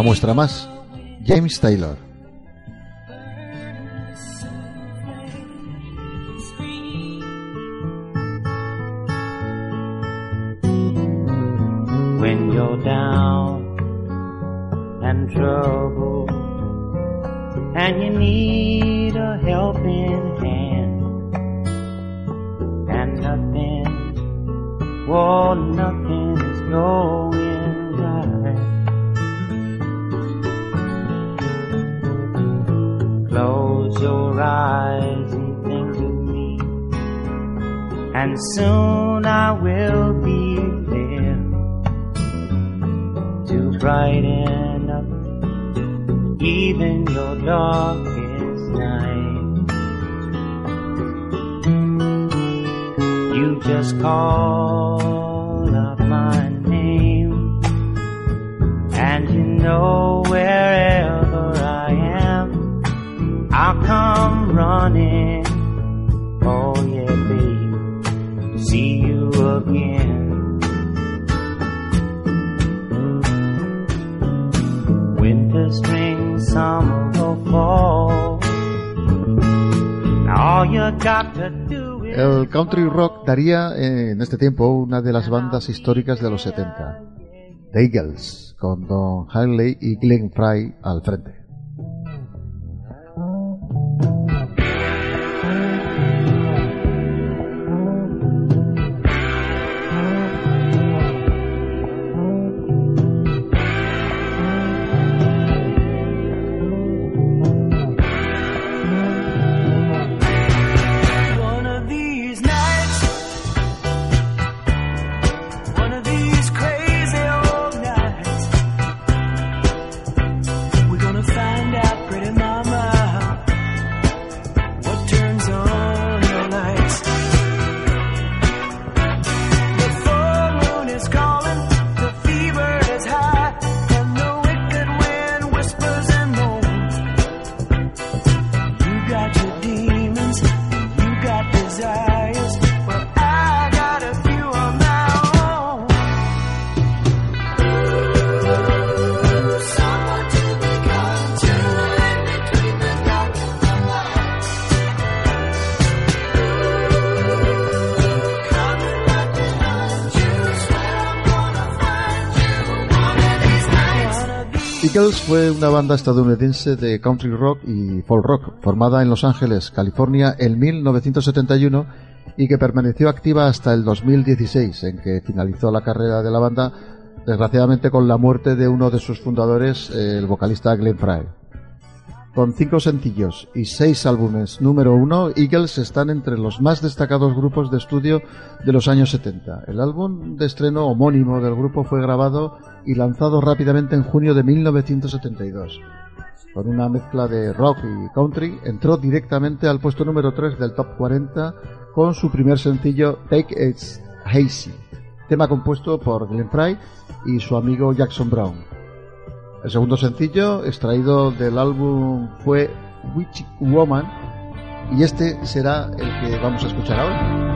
Una muestra más, James Taylor. Call country rock daría eh, en este tiempo una de las bandas históricas de los 70, The Eagles, con Don Henley y Glenn Fry al frente. Estadounidense de country rock y folk rock formada en Los Ángeles, California en 1971 y que permaneció activa hasta el 2016 en que finalizó la carrera de la banda desgraciadamente con la muerte de uno de sus fundadores, el vocalista Glenn Fry. Con cinco sencillos y seis álbumes número uno, Eagles están entre los más destacados grupos de estudio de los años 70. El álbum de estreno homónimo del grupo fue grabado y lanzado rápidamente en junio de 1972. Con una mezcla de rock y country, entró directamente al puesto número 3 del top 40 con su primer sencillo Take It Hazy, tema compuesto por Glenn Fry y su amigo Jackson Brown. El segundo sencillo, extraído del álbum, fue Witch Woman, y este será el que vamos a escuchar ahora.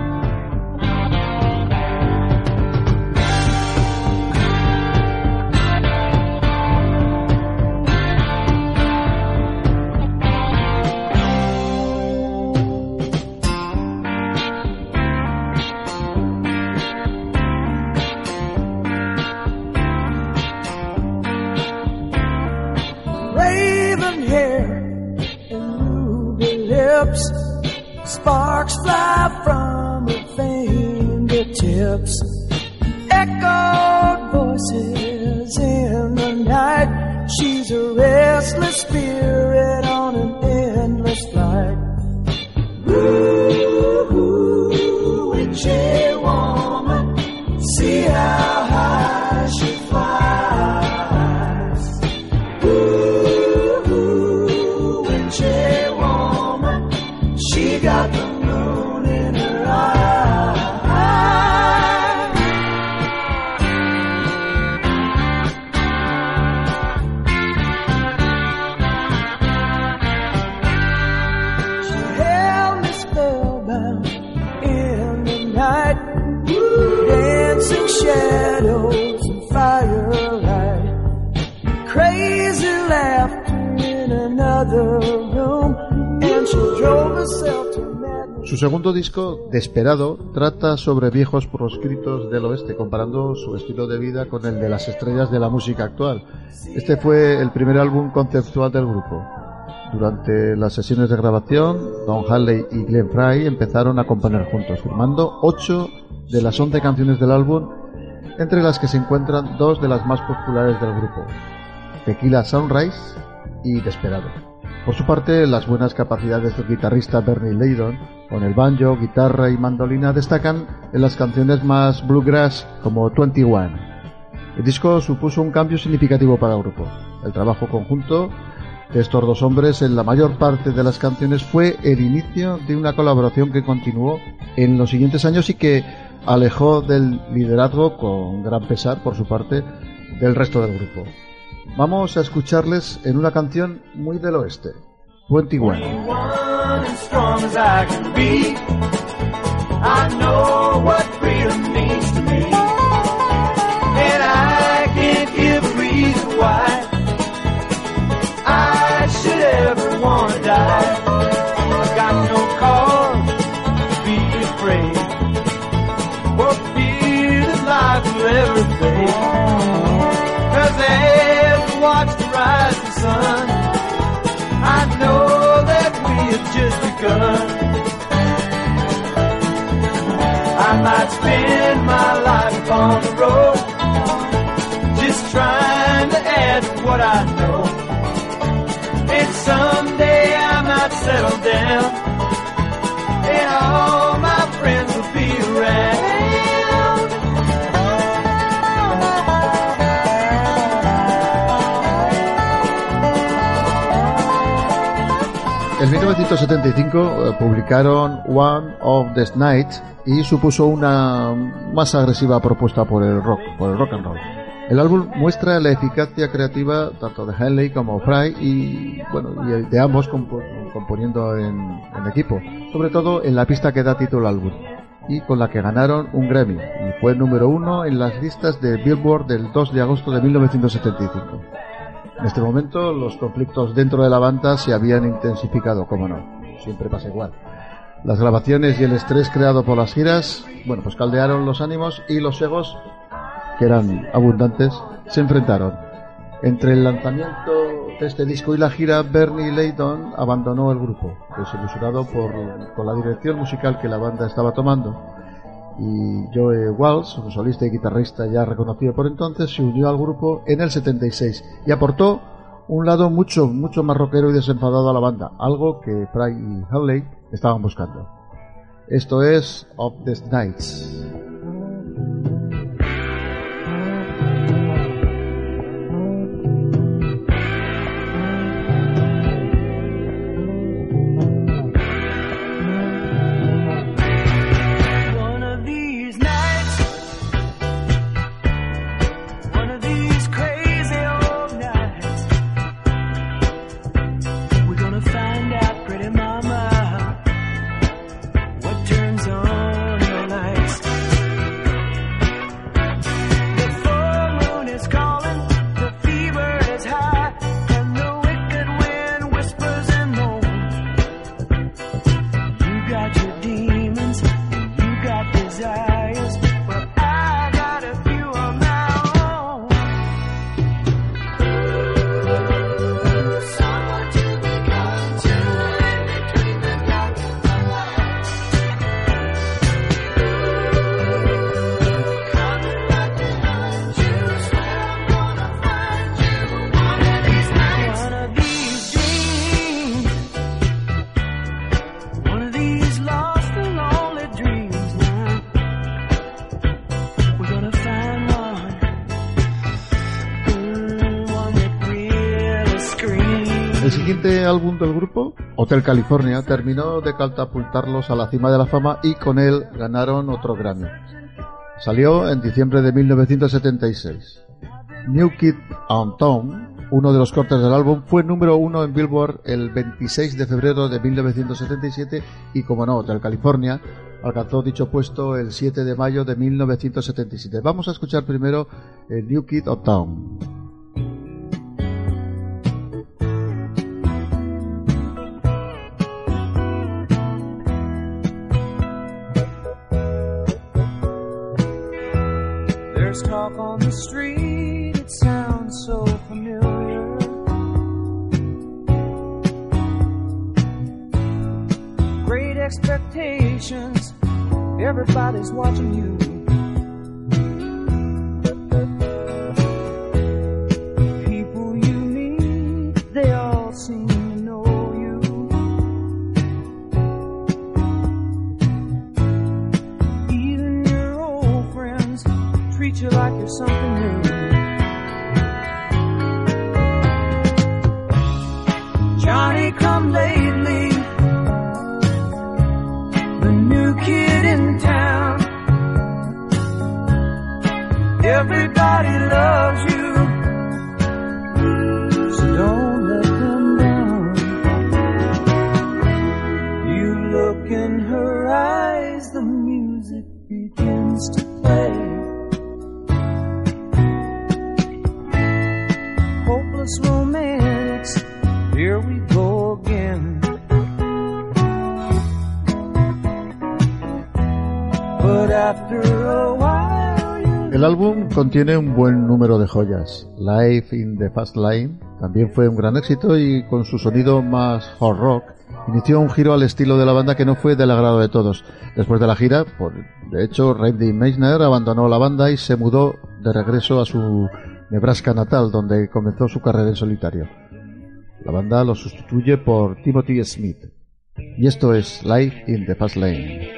Desperado, trata sobre viejos proscritos del oeste, comparando su estilo de vida con el de las estrellas de la música actual. Este fue el primer álbum conceptual del grupo. Durante las sesiones de grabación, Don Halley y Glenn Fry empezaron a componer juntos, firmando ocho de las once canciones del álbum, entre las que se encuentran dos de las más populares del grupo, Tequila Sunrise y Desperado. Por su parte, las buenas capacidades del guitarrista Bernie Leydon, con el banjo, guitarra y mandolina, destacan en las canciones más bluegrass como 21. El disco supuso un cambio significativo para el grupo. El trabajo conjunto de estos dos hombres en la mayor parte de las canciones fue el inicio de una colaboración que continuó en los siguientes años y que alejó del liderazgo con gran pesar por su parte del resto del grupo. Vamos a escucharles en una canción muy del oeste, 21. One as strong as I can be. I know what freedom means to me. Sun, I know that we have just begun. I might spend my life on the road, just trying to add what I know. And someday I might settle down, and all En 1975 eh, publicaron One of the Nights y supuso una más agresiva propuesta por el rock, por el rock and roll. El álbum muestra la eficacia creativa tanto de Henley como Fry y bueno y de ambos compo- componiendo en, en equipo, sobre todo en la pista que da título al álbum y con la que ganaron un Grammy y fue número uno en las listas de Billboard del 2 de agosto de 1975. En este momento los conflictos dentro de la banda se habían intensificado, como no, siempre pasa igual. Las grabaciones y el estrés creado por las giras, bueno, pues caldearon los ánimos y los egos, que eran abundantes, se enfrentaron. Entre el lanzamiento de este disco y la gira, Bernie Leydon abandonó el grupo, desilusionado por, la dirección musical que la banda estaba tomando. Y Joe Walsh, un solista y guitarrista ya reconocido por entonces, se unió al grupo en el 76 y aportó un lado mucho, mucho más rockero y desenfadado a la banda, algo que Fry y Hawley estaban buscando. Esto es Of the Nights. California, terminó de catapultarlos a la cima de la fama y con él ganaron otro Grammy. Salió en diciembre de 1976. New Kid on Town, uno de los cortes del álbum, fue número uno en Billboard el 26 de febrero de 1977 y, como no, Hotel California alcanzó dicho puesto el 7 de mayo de 1977. Vamos a escuchar primero el New Kid on Town. Talk on the street, it sounds so familiar. Great expectations, everybody's watching you. Treat you like you're something new. Johnny come lately, the new kid in town. Everybody loves contiene un buen número de joyas. Life in the Fast Lane también fue un gran éxito y con su sonido más hard rock inició un giro al estilo de la banda que no fue del agrado de todos. Después de la gira, de hecho, Randy Meisner abandonó la banda y se mudó de regreso a su Nebraska natal, donde comenzó su carrera en solitario. La banda lo sustituye por Timothy Smith. Y esto es Life in the Fast Lane.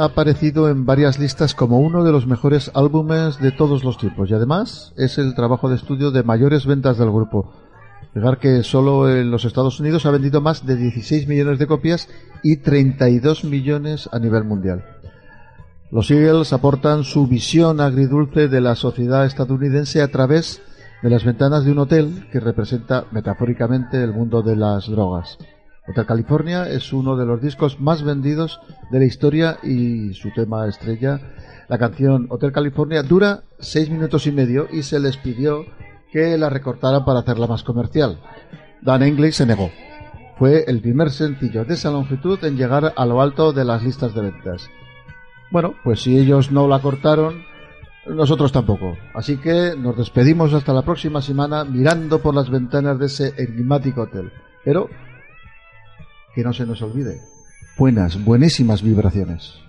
Ha aparecido en varias listas como uno de los mejores álbumes de todos los tiempos y además es el trabajo de estudio de mayores ventas del grupo. Fijar que solo en los Estados Unidos ha vendido más de 16 millones de copias y 32 millones a nivel mundial. Los Eagles aportan su visión agridulce de la sociedad estadounidense a través de las ventanas de un hotel que representa metafóricamente el mundo de las drogas. Hotel California es uno de los discos más vendidos de la historia y su tema estrella, la canción Hotel California, dura seis minutos y medio y se les pidió que la recortaran para hacerla más comercial. Dan English se negó. Fue el primer sencillo de esa longitud en llegar a lo alto de las listas de ventas. Bueno, pues si ellos no la cortaron, nosotros tampoco. Así que nos despedimos hasta la próxima semana mirando por las ventanas de ese enigmático hotel. Pero que no se nos olvide. Buenas, buenísimas vibraciones.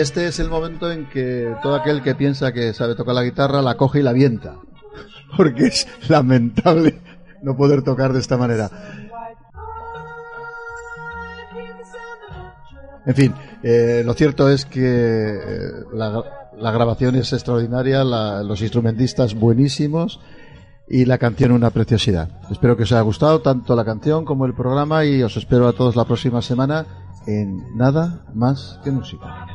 Este es el momento en que todo aquel que piensa que sabe tocar la guitarra la coge y la avienta. (laughs) Porque es lamentable no poder tocar de esta manera. En fin, eh, lo cierto es que eh, la, la grabación es extraordinaria, la- los instrumentistas buenísimos y la canción una preciosidad. Espero que os haya gustado tanto la canción como el programa y os espero a todos la próxima semana en Nada más que música.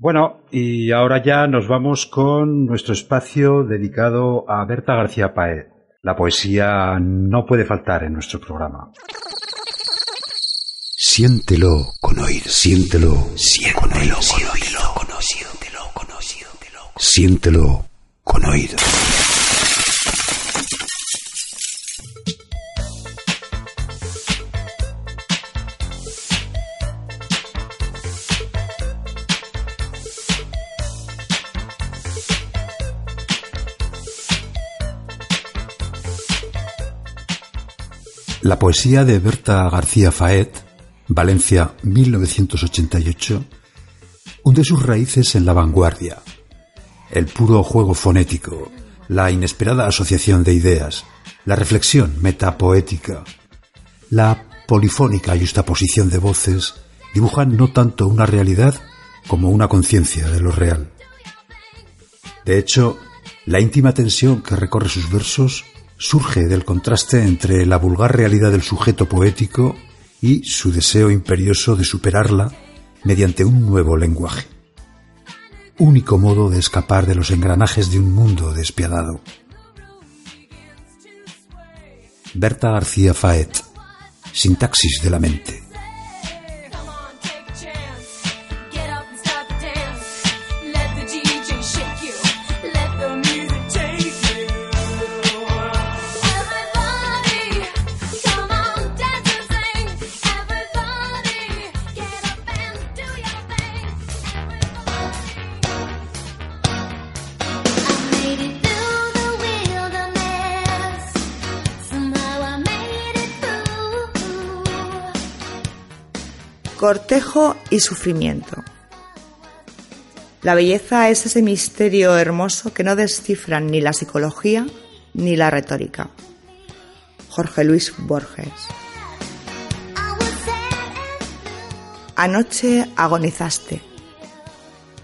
Bueno, y ahora ya nos vamos con nuestro espacio dedicado a Berta García Paez. La poesía no puede faltar en nuestro programa. Siéntelo con oír, siéntelo, siéntelo con oído, siéntelo con oído, siéntelo con oído. La poesía de Berta García Faet, Valencia 1988, hunde sus raíces en la vanguardia, el puro juego fonético, la inesperada asociación de ideas, la reflexión metapoética, la polifónica yuxtaposición de voces dibujan no tanto una realidad como una conciencia de lo real. De hecho, la íntima tensión que recorre sus versos surge del contraste entre la vulgar realidad del sujeto poético y su deseo imperioso de superarla mediante un nuevo lenguaje. Único modo de escapar de los engranajes de un mundo despiadado. Berta García Faet, Sintaxis de la mente. Cortejo y sufrimiento. La belleza es ese misterio hermoso que no descifran ni la psicología ni la retórica. Jorge Luis Borges. Anoche agonizaste.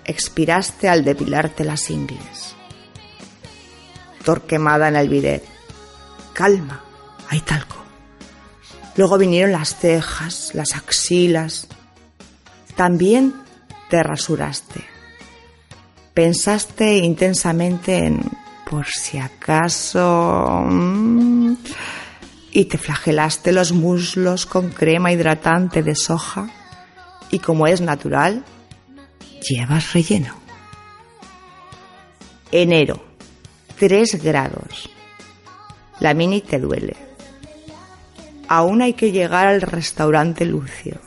Expiraste al depilarte las ingles. Torquemada en el bidet. Calma, hay talco. Luego vinieron las cejas, las axilas. También te rasuraste. Pensaste intensamente en por si acaso... mm, y te flagelaste los muslos con crema hidratante de soja y como es natural, llevas relleno. Enero, 3 grados. La mini te duele. Aún hay que llegar al restaurante Lucio.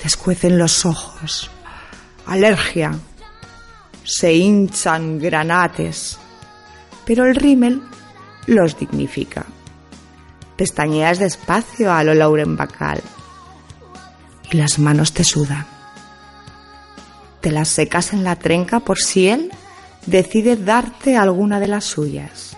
Te escuecen los ojos. Alergia. Se hinchan granates. Pero el rímel los dignifica. Pestañeas despacio a lo Lauren Bacall. Y las manos te sudan. Te las secas en la trenca por si él decide darte alguna de las suyas.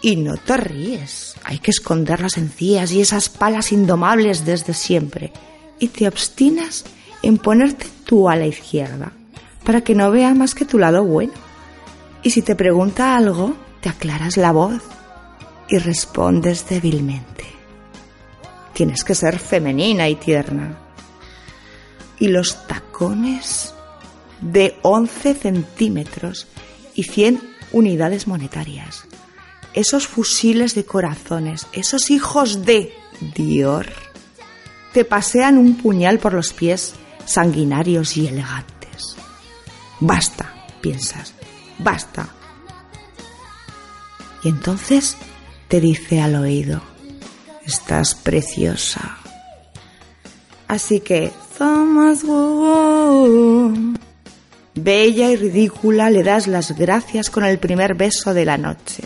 Y no te ríes. Hay que esconder las encías y esas palas indomables desde siempre. Y te obstinas en ponerte tú a la izquierda, para que no vea más que tu lado bueno. Y si te pregunta algo, te aclaras la voz y respondes débilmente. Tienes que ser femenina y tierna. Y los tacones de 11 centímetros y 100 unidades monetarias. Esos fusiles de corazones, esos hijos de Dior, te pasean un puñal por los pies sanguinarios y elegantes. Basta, piensas, basta. Y entonces te dice al oído, estás preciosa. Así que, Thomas bella y ridícula, le das las gracias con el primer beso de la noche.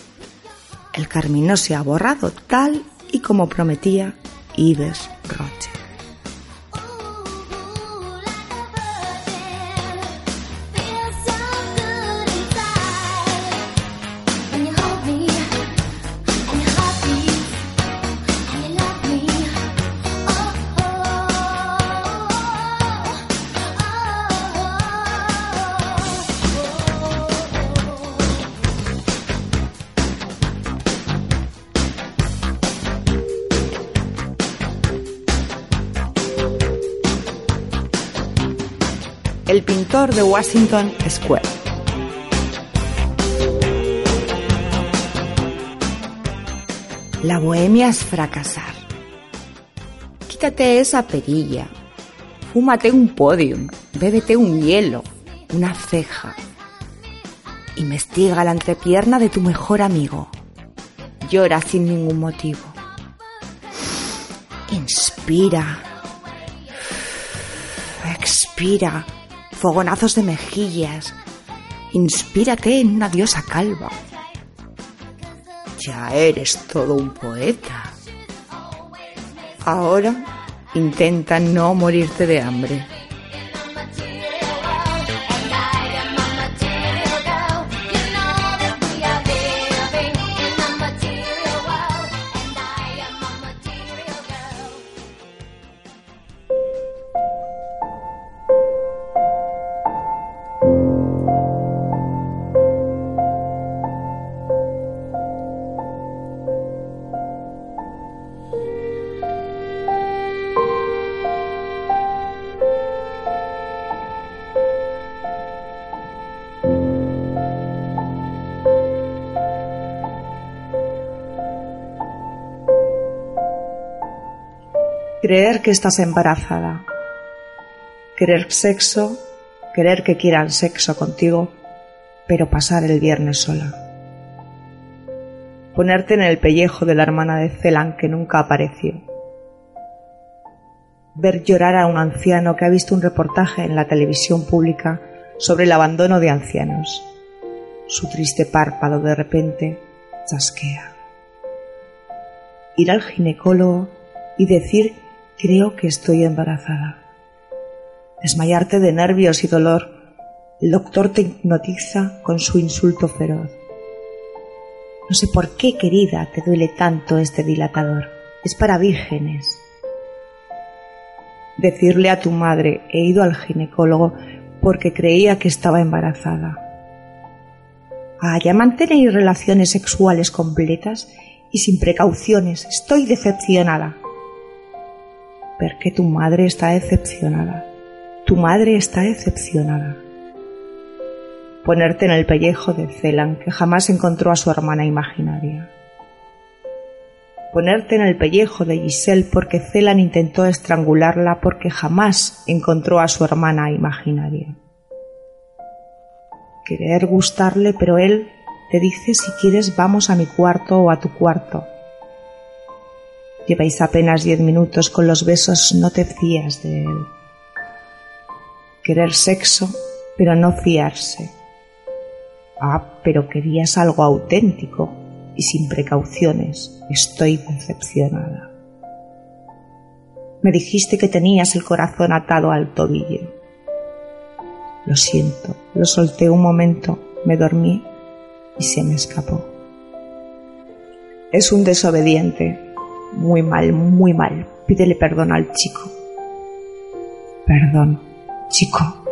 El carmín se ha borrado tal y como prometía Ives Roche. De Washington Square. La bohemia es fracasar. Quítate esa perilla. Fúmate un podium. Bébete un hielo. Una ceja. Investiga la entrepierna de tu mejor amigo. Llora sin ningún motivo. Inspira. Expira. Fogonazos de mejillas. Inspírate en una diosa calva. Ya eres todo un poeta. Ahora intenta no morirte de hambre. Creer que estás embarazada. Querer sexo, querer que quieran sexo contigo, pero pasar el viernes sola. Ponerte en el pellejo de la hermana de Celan que nunca apareció. Ver llorar a un anciano que ha visto un reportaje en la televisión pública sobre el abandono de ancianos. Su triste párpado de repente chasquea. Ir al ginecólogo y decir Creo que estoy embarazada. Desmayarte de nervios y dolor. El doctor te hipnotiza con su insulto feroz. No sé por qué, querida, te duele tanto este dilatador. Es para vírgenes. Decirle a tu madre, he ido al ginecólogo porque creía que estaba embarazada. Ah, ya mantenéis relaciones sexuales completas y sin precauciones. Estoy decepcionada. Porque tu madre está decepcionada. Tu madre está decepcionada. Ponerte en el pellejo de Celan, que jamás encontró a su hermana imaginaria. Ponerte en el pellejo de Giselle porque Celan intentó estrangularla porque jamás encontró a su hermana imaginaria. Querer gustarle, pero él te dice si quieres vamos a mi cuarto o a tu cuarto. Lleváis apenas diez minutos con los besos, no te fías de él. Querer sexo, pero no fiarse. Ah, pero querías algo auténtico y sin precauciones. Estoy decepcionada. Me dijiste que tenías el corazón atado al tobillo. Lo siento, lo solté un momento, me dormí y se me escapó. Es un desobediente. Muy mal, muy mal. Pídele perdón al chico. Perdón, chico.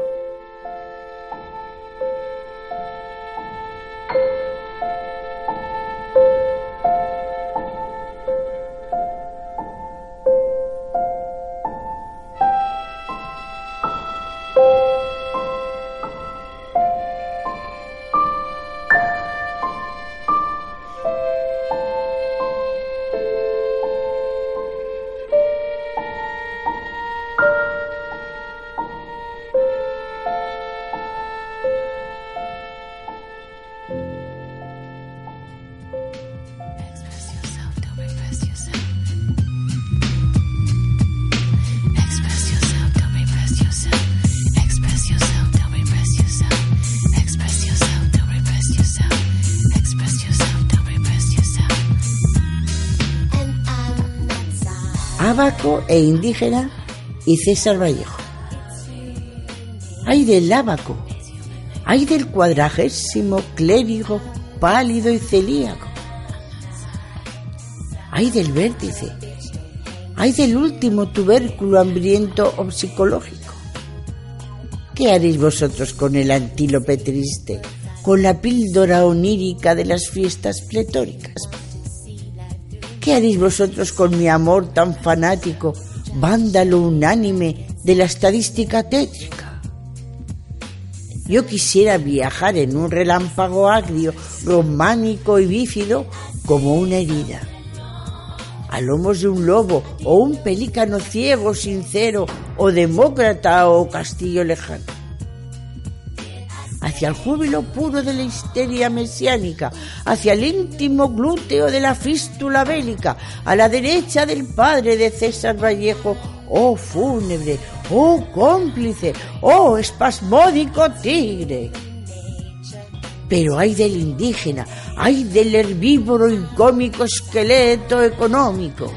E indígena y César Vallejo. Hay del ábaco, hay del cuadragésimo clérigo pálido y celíaco. Hay del vértice, hay del último tubérculo hambriento o psicológico. ¿Qué haréis vosotros con el antílope triste, con la píldora onírica de las fiestas pletóricas? ¿Qué haréis vosotros con mi amor tan fanático, vándalo unánime de la estadística tétrica? Yo quisiera viajar en un relámpago agrio, románico y bífido como una herida. A lomos de un lobo o un pelícano ciego, sincero, o demócrata o castillo lejano. Hacia el júbilo puro de la histeria mesiánica, hacia el íntimo glúteo de la fístula bélica, a la derecha del padre de César Vallejo, oh fúnebre, oh cómplice, oh espasmódico tigre. Pero hay del indígena, hay del herbívoro y cómico esqueleto económico.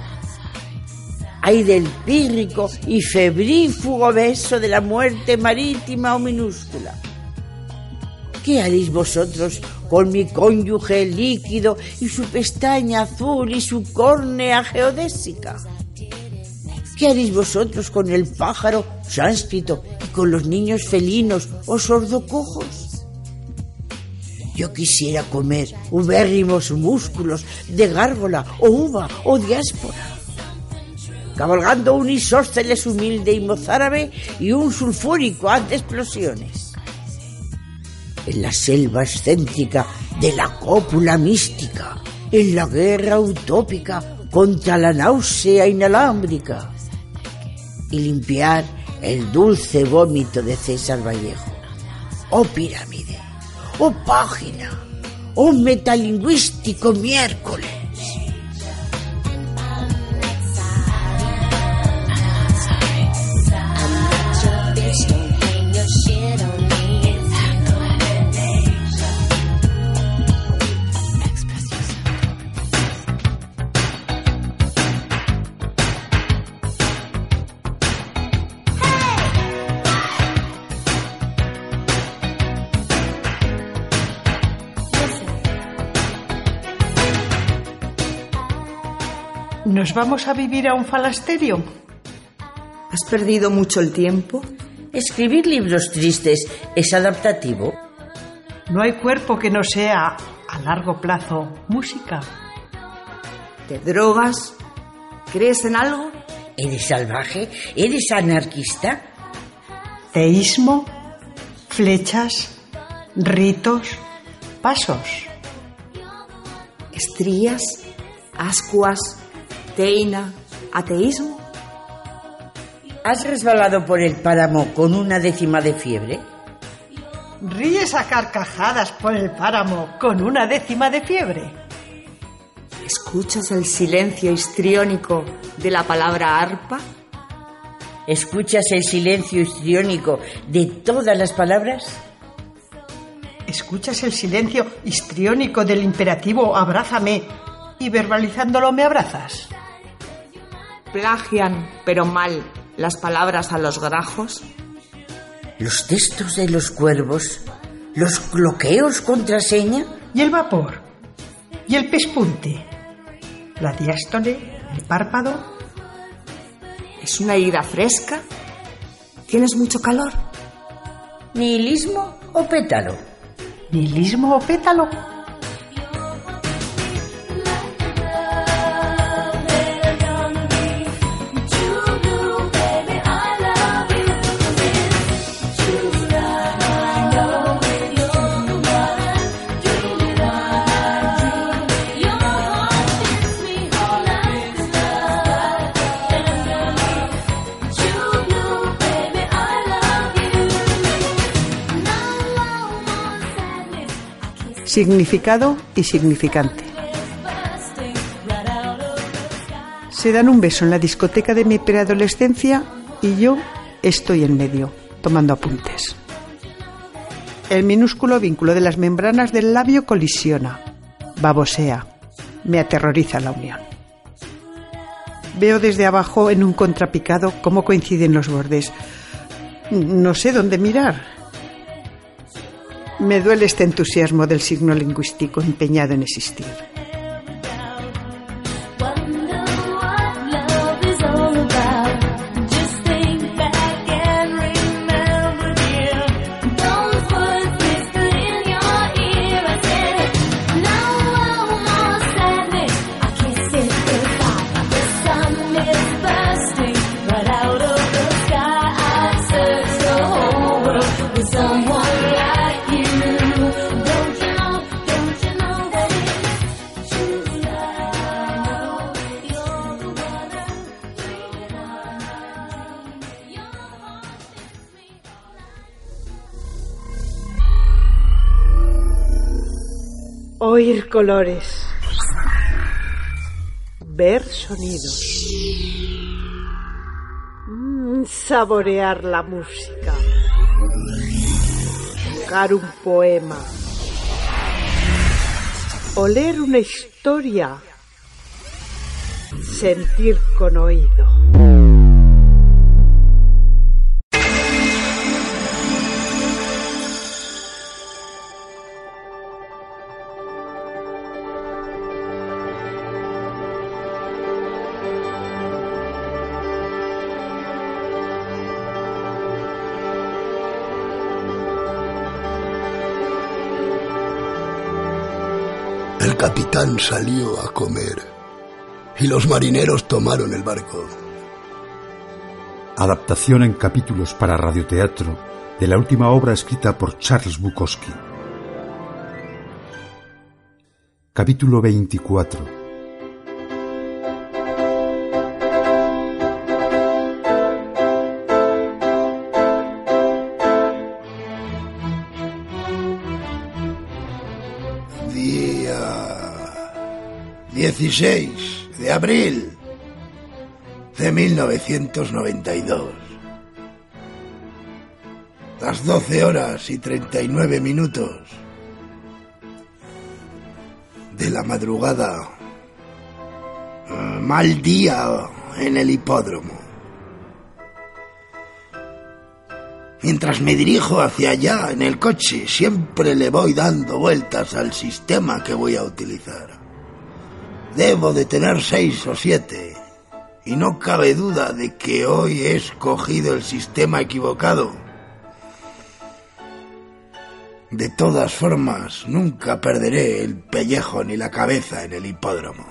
Hay del pírrico y febrífugo beso de la muerte marítima o minúscula. ¿Qué haréis vosotros con mi cónyuge líquido y su pestaña azul y su córnea geodésica? ¿Qué haréis vosotros con el pájaro sánscrito y con los niños felinos o sordocojos? Yo quisiera comer ubérrimos músculos de gárgola o uva o diáspora. Cabalgando un isósceles humilde y mozárabe y un sulfúrico ante explosiones. En la selva excéntrica de la cópula mística, en la guerra utópica contra la náusea inalámbrica. Y limpiar el dulce vómito de César Vallejo. Oh pirámide, oh página, oh metalingüístico miércoles. ¿Nos vamos a vivir a un falasterio? ¿Has perdido mucho el tiempo? Escribir libros tristes es adaptativo. No hay cuerpo que no sea, a largo plazo, música. ¿Te drogas? ¿Crees en algo? ¿Eres salvaje? ¿Eres anarquista? Teísmo, flechas, ritos, pasos. ¿Estrías? ¿Ascuas? ¿Teina? ¿Ateísmo? ¿Has resbalado por el páramo con una décima de fiebre? ¿Ríes a carcajadas por el páramo con una décima de fiebre? ¿Escuchas el silencio histriónico de la palabra arpa? ¿Escuchas el silencio histriónico de todas las palabras? ¿Escuchas el silencio histriónico del imperativo abrázame y verbalizándolo me abrazas? ¿Plagian, pero mal, las palabras a los grajos? ¿Los textos de los cuervos? ¿Los cloqueos contraseña? ¿Y el vapor? ¿Y el pespunte? ¿La diástole? ¿El párpado? ¿Es una ira fresca? ¿Tienes mucho calor? ¿Nihilismo o pétalo? ¿Nihilismo o pétalo? Significado y significante. Se dan un beso en la discoteca de mi preadolescencia y yo estoy en medio, tomando apuntes. El minúsculo vínculo de las membranas del labio colisiona, babosea, me aterroriza la unión. Veo desde abajo en un contrapicado cómo coinciden los bordes. No sé dónde mirar. Me duele este entusiasmo del signo lingüístico empeñado en existir. Oír colores. Ver sonidos. Mm, saborear la música. Tocar un poema. Oler una historia. Sentir con oído. Capitán salió a comer y los marineros tomaron el barco. Adaptación en capítulos para radioteatro de la última obra escrita por Charles Bukowski. Capítulo 24. 16 de abril de 1992. Las 12 horas y 39 minutos de la madrugada. Eh, Mal día en el hipódromo. Mientras me dirijo hacia allá en el coche, siempre le voy dando vueltas al sistema que voy a utilizar. Debo de tener seis o siete. Y no cabe duda de que hoy he escogido el sistema equivocado. De todas formas, nunca perderé el pellejo ni la cabeza en el hipódromo.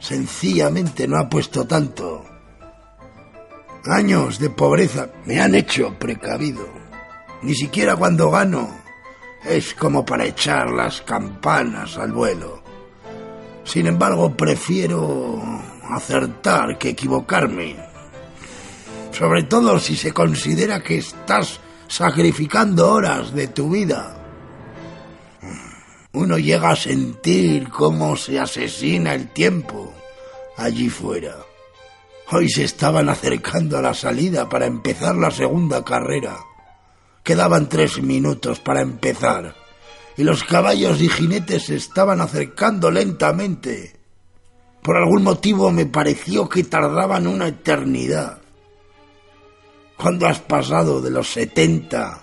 Sencillamente no ha puesto tanto. Años de pobreza me han hecho precavido. Ni siquiera cuando gano es como para echar las campanas al vuelo. Sin embargo, prefiero acertar que equivocarme. Sobre todo si se considera que estás sacrificando horas de tu vida. Uno llega a sentir cómo se asesina el tiempo allí fuera. Hoy se estaban acercando a la salida para empezar la segunda carrera. Quedaban tres minutos para empezar y los caballos y jinetes se estaban acercando lentamente. Por algún motivo me pareció que tardaban una eternidad. Cuando has pasado de los setenta,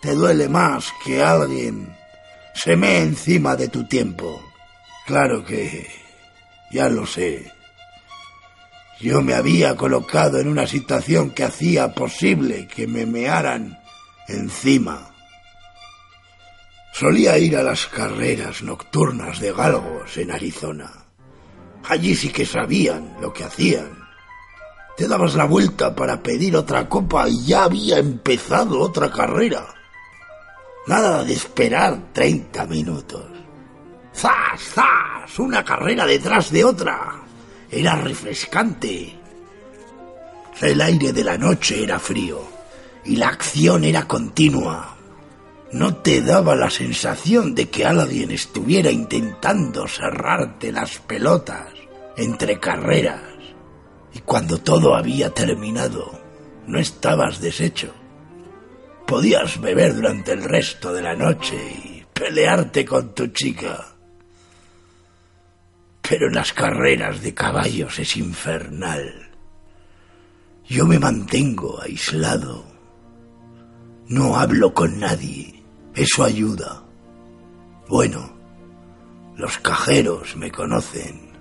te duele más que alguien se mee encima de tu tiempo. Claro que ya lo sé. Yo me había colocado en una situación que hacía posible que me mearan encima. Solía ir a las carreras nocturnas de galgos en Arizona. Allí sí que sabían lo que hacían. Te dabas la vuelta para pedir otra copa y ya había empezado otra carrera. Nada de esperar 30 minutos. ¡Zas, zas! Una carrera detrás de otra. Era refrescante. El aire de la noche era frío y la acción era continua. No te daba la sensación de que alguien estuviera intentando cerrarte las pelotas entre carreras. Y cuando todo había terminado, no estabas deshecho. Podías beber durante el resto de la noche y pelearte con tu chica. Pero en las carreras de caballos es infernal. Yo me mantengo aislado. No hablo con nadie. Eso ayuda. Bueno, los cajeros me conocen.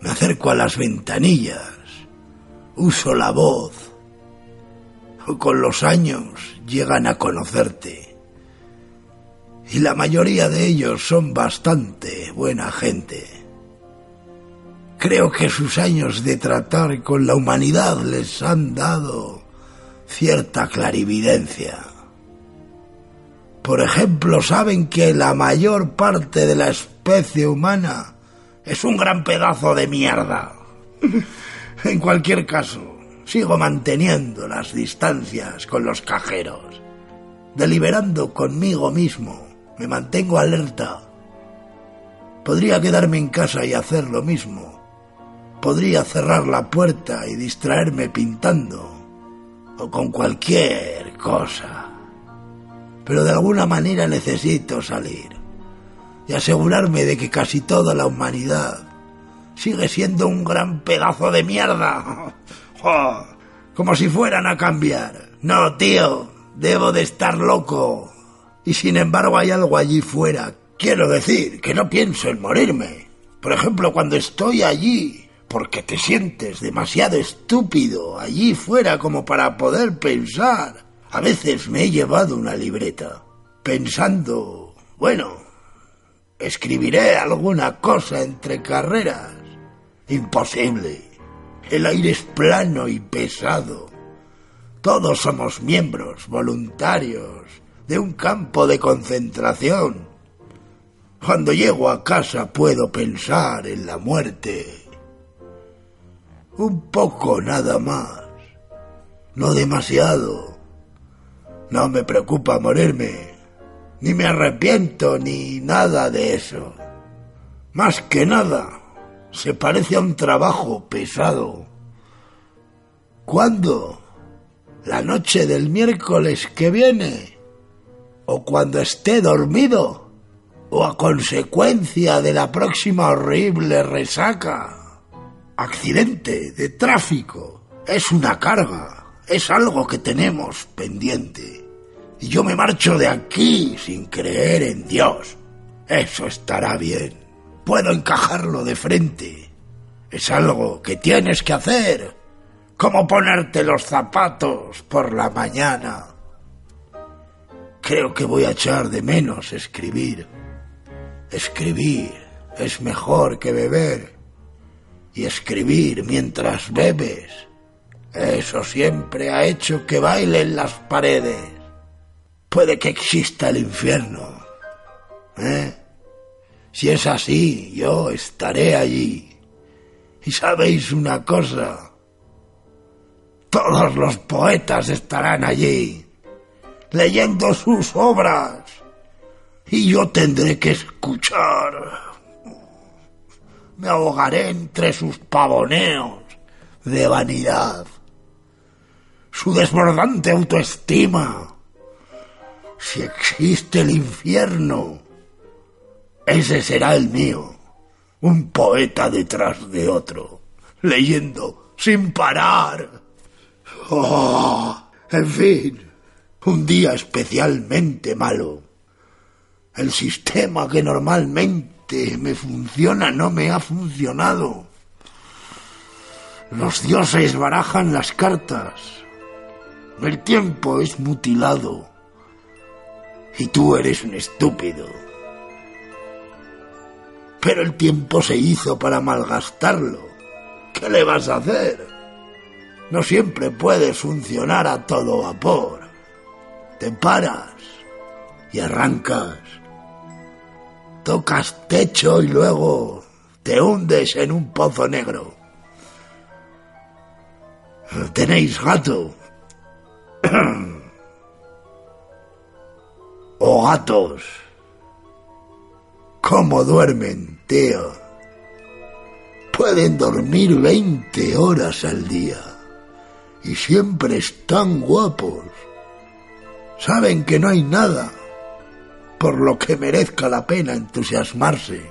Me acerco a las ventanillas. Uso la voz. Con los años llegan a conocerte. Y la mayoría de ellos son bastante buena gente. Creo que sus años de tratar con la humanidad les han dado cierta clarividencia. Por ejemplo, saben que la mayor parte de la especie humana es un gran pedazo de mierda. (laughs) en cualquier caso, sigo manteniendo las distancias con los cajeros. Deliberando conmigo mismo, me mantengo alerta. Podría quedarme en casa y hacer lo mismo. Podría cerrar la puerta y distraerme pintando o con cualquier cosa. Pero de alguna manera necesito salir y asegurarme de que casi toda la humanidad sigue siendo un gran pedazo de mierda. (laughs) ¡Oh! Como si fueran a cambiar. No, tío, debo de estar loco. Y sin embargo hay algo allí fuera. Quiero decir que no pienso en morirme. Por ejemplo, cuando estoy allí, porque te sientes demasiado estúpido allí fuera como para poder pensar. A veces me he llevado una libreta, pensando, bueno, escribiré alguna cosa entre carreras. Imposible. El aire es plano y pesado. Todos somos miembros voluntarios de un campo de concentración. Cuando llego a casa puedo pensar en la muerte. Un poco nada más. No demasiado. No me preocupa morirme. Ni me arrepiento ni nada de eso. Más que nada, se parece a un trabajo pesado. ¿Cuándo? ¿La noche del miércoles que viene? ¿O cuando esté dormido? ¿O a consecuencia de la próxima horrible resaca? Accidente de tráfico. Es una carga. Es algo que tenemos pendiente. Y yo me marcho de aquí sin creer en Dios. Eso estará bien. puedo encajarlo de frente. Es algo que tienes que hacer, como ponerte los zapatos por la mañana. Creo que voy a echar de menos escribir. Escribir es mejor que beber. Y escribir mientras bebes, eso siempre ha hecho que bailen las paredes. Puede que exista el infierno. ¿Eh? Si es así, yo estaré allí. Y sabéis una cosa, todos los poetas estarán allí, leyendo sus obras, y yo tendré que escuchar. Me ahogaré entre sus pavoneos de vanidad, su desbordante autoestima. Si existe el infierno, ese será el mío, un poeta detrás de otro, leyendo sin parar. Oh, en fin, un día especialmente malo. El sistema que normalmente me funciona no me ha funcionado. Los dioses barajan las cartas. El tiempo es mutilado. Y tú eres un estúpido. Pero el tiempo se hizo para malgastarlo. ¿Qué le vas a hacer? No siempre puedes funcionar a todo vapor. Te paras y arrancas. Tocas techo y luego te hundes en un pozo negro. ¿Tenéis gato? (clears throat) ¿O gatos? ¿Cómo duermen, tío? Pueden dormir 20 horas al día y siempre están guapos. Saben que no hay nada por lo que merezca la pena entusiasmarse.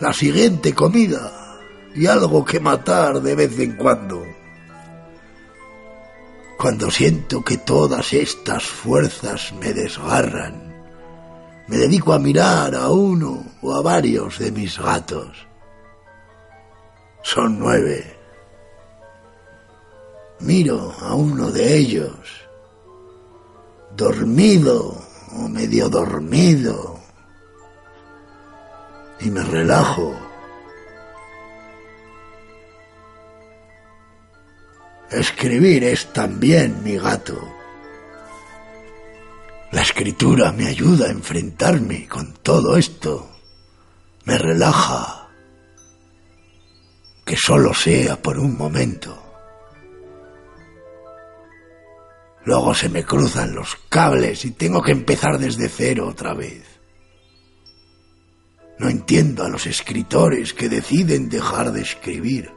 La siguiente comida y algo que matar de vez en cuando. Cuando siento que todas estas fuerzas me desgarran, me dedico a mirar a uno o a varios de mis gatos. Son nueve. Miro a uno de ellos, dormido o medio dormido, y me relajo. Escribir es también mi gato. La escritura me ayuda a enfrentarme con todo esto. Me relaja. Que solo sea por un momento. Luego se me cruzan los cables y tengo que empezar desde cero otra vez. No entiendo a los escritores que deciden dejar de escribir.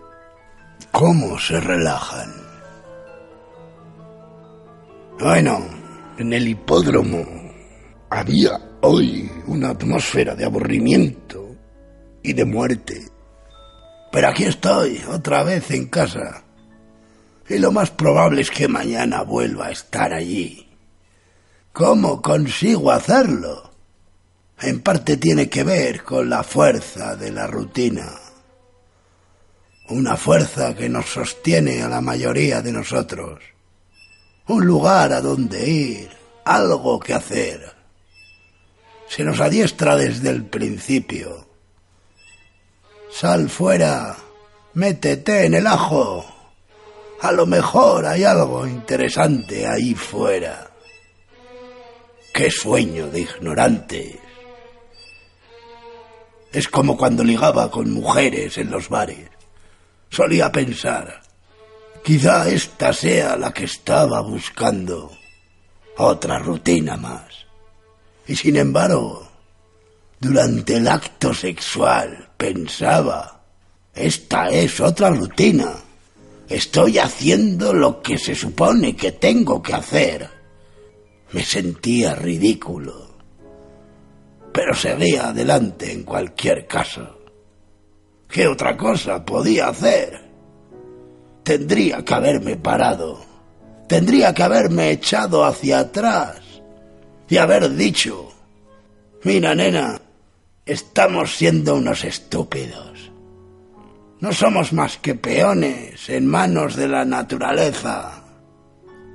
¿Cómo se relajan? Bueno, en el hipódromo había hoy una atmósfera de aburrimiento y de muerte. Pero aquí estoy, otra vez en casa. Y lo más probable es que mañana vuelva a estar allí. ¿Cómo consigo hacerlo? En parte tiene que ver con la fuerza de la rutina. Una fuerza que nos sostiene a la mayoría de nosotros. Un lugar a donde ir, algo que hacer. Se nos adiestra desde el principio. Sal fuera, métete en el ajo. A lo mejor hay algo interesante ahí fuera. Qué sueño de ignorantes. Es como cuando ligaba con mujeres en los bares. Solía pensar, quizá esta sea la que estaba buscando. Otra rutina más. Y sin embargo, durante el acto sexual pensaba, esta es otra rutina. Estoy haciendo lo que se supone que tengo que hacer. Me sentía ridículo. Pero seguía adelante en cualquier caso. ¿Qué otra cosa podía hacer? Tendría que haberme parado. Tendría que haberme echado hacia atrás y haber dicho, mira nena, Estamos siendo unos estúpidos. No somos más que peones en manos de la naturaleza.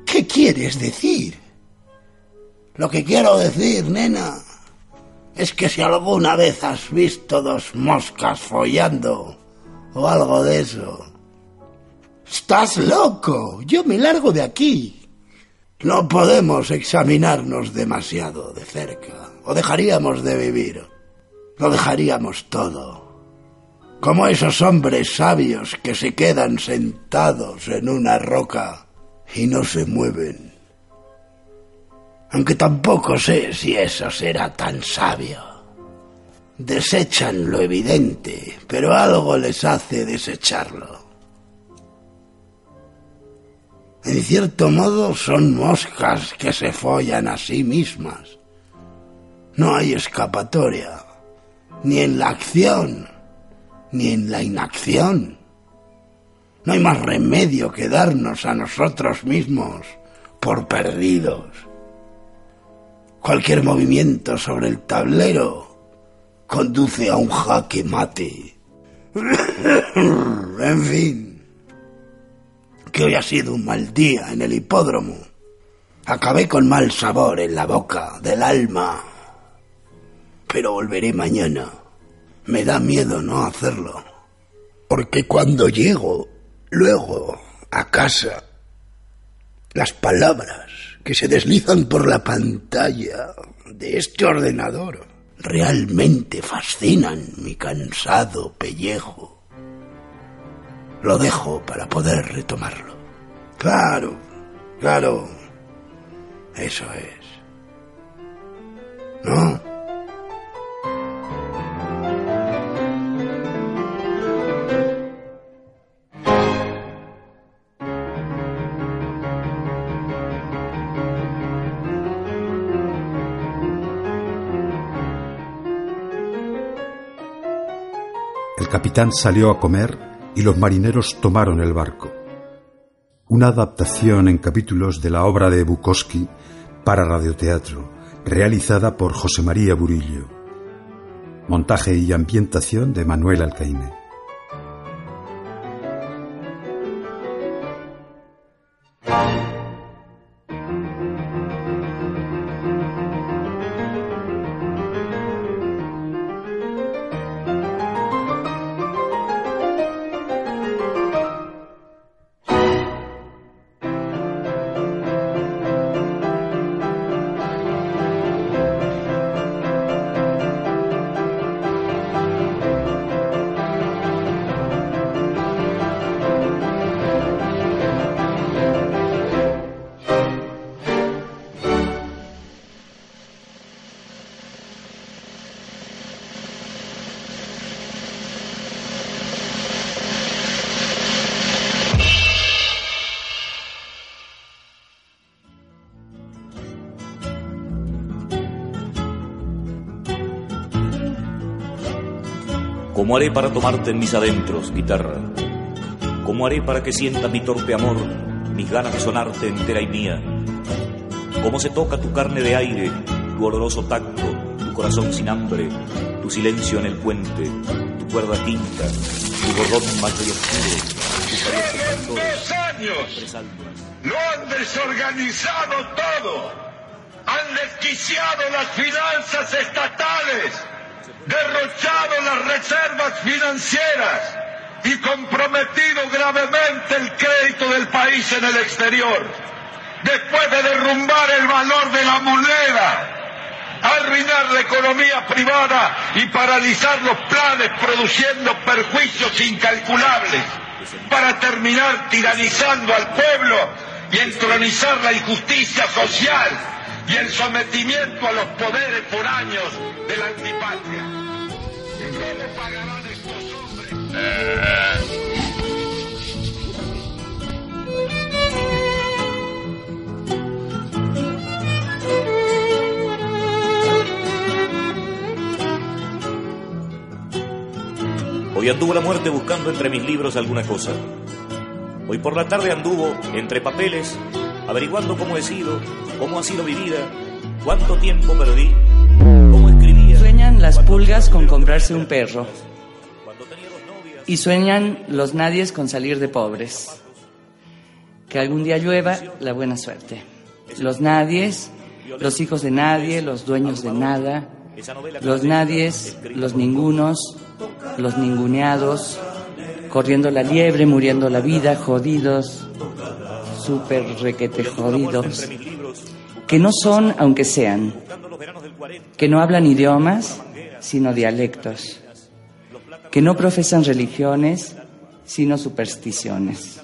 ¿Qué quieres decir? Lo que quiero decir, nena, es que si alguna vez has visto dos moscas follando o algo de eso, estás loco. Yo me largo de aquí. No podemos examinarnos demasiado de cerca, o dejaríamos de vivir. Lo dejaríamos todo. Como esos hombres sabios que se quedan sentados en una roca y no se mueven. Aunque tampoco sé si eso será tan sabio. Desechan lo evidente, pero algo les hace desecharlo. En cierto modo son moscas que se follan a sí mismas. No hay escapatoria, ni en la acción, ni en la inacción. No hay más remedio que darnos a nosotros mismos por perdidos. Cualquier movimiento sobre el tablero conduce a un jaque mate. (coughs) en fin, que hoy ha sido un mal día en el hipódromo. Acabé con mal sabor en la boca del alma. Pero volveré mañana. Me da miedo no hacerlo. Porque cuando llego, luego, a casa, las palabras que se deslizan por la pantalla de este ordenador realmente fascinan mi cansado pellejo. Lo dejo para poder retomarlo. Claro, claro. Eso es. ¿No? El capitán salió a comer y los marineros tomaron el barco. Una adaptación en capítulos de la obra de Bukowski para radioteatro, realizada por José María Burillo. Montaje y ambientación de Manuel Alcaine. Haré para tomarte en mis adentros, guitarra? ¿Cómo haré para que sienta mi torpe amor, mis ganas de sonarte entera y mía? ¿Cómo se toca tu carne de aire, tu oloroso tacto, tu corazón sin hambre, tu silencio en el puente, tu cuerda tinta, tu bordón macho y oscuro, tu años lo han desorganizado todo. Han desquiciado las finanzas estatales, derrochado las reservas financieras y comprometido gravemente el crédito del país en el exterior. Después de derrumbar el valor de la moneda, arruinar la economía privada y paralizar los planes produciendo perjuicios incalculables para terminar tiranizando al pueblo y entronizar la injusticia social y el sometimiento a los poderes por años de la antipatria. Hoy anduvo la muerte buscando entre mis libros alguna cosa. Hoy por la tarde anduvo entre papeles, averiguando cómo he sido, cómo ha sido mi vida, cuánto tiempo perdí, las pulgas con comprarse un perro. Y sueñan los nadies con salir de pobres. Que algún día llueva la buena suerte. Los nadies, los hijos de nadie, los dueños de nada, los nadies, los ningunos, los ninguneados, corriendo la liebre, muriendo la vida, jodidos, súper requete jodidos, que no son aunque sean, que no hablan idiomas, sino dialectos, que no profesan religiones, sino supersticiones,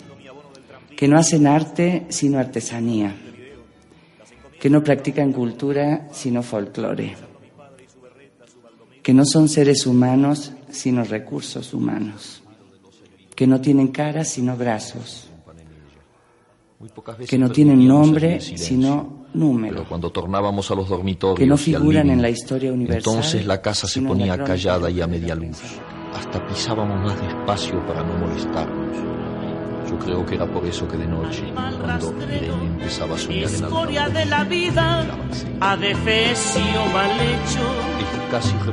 que no hacen arte, sino artesanía, que no practican cultura, sino folclore, que no son seres humanos, sino recursos humanos, que no tienen cara, sino brazos, que no tienen nombre, sino número, Pero cuando tornábamos a los dormitorios que no y al figuran living, en la historia universal. entonces la casa se ponía callada y a media luz. Hasta pisábamos más despacio para no molestarnos. Yo creo que era por eso que de noche, cuando Irene empezaba a soñar en Escoria de la vida, adefesio mal hecho, es casi mismo,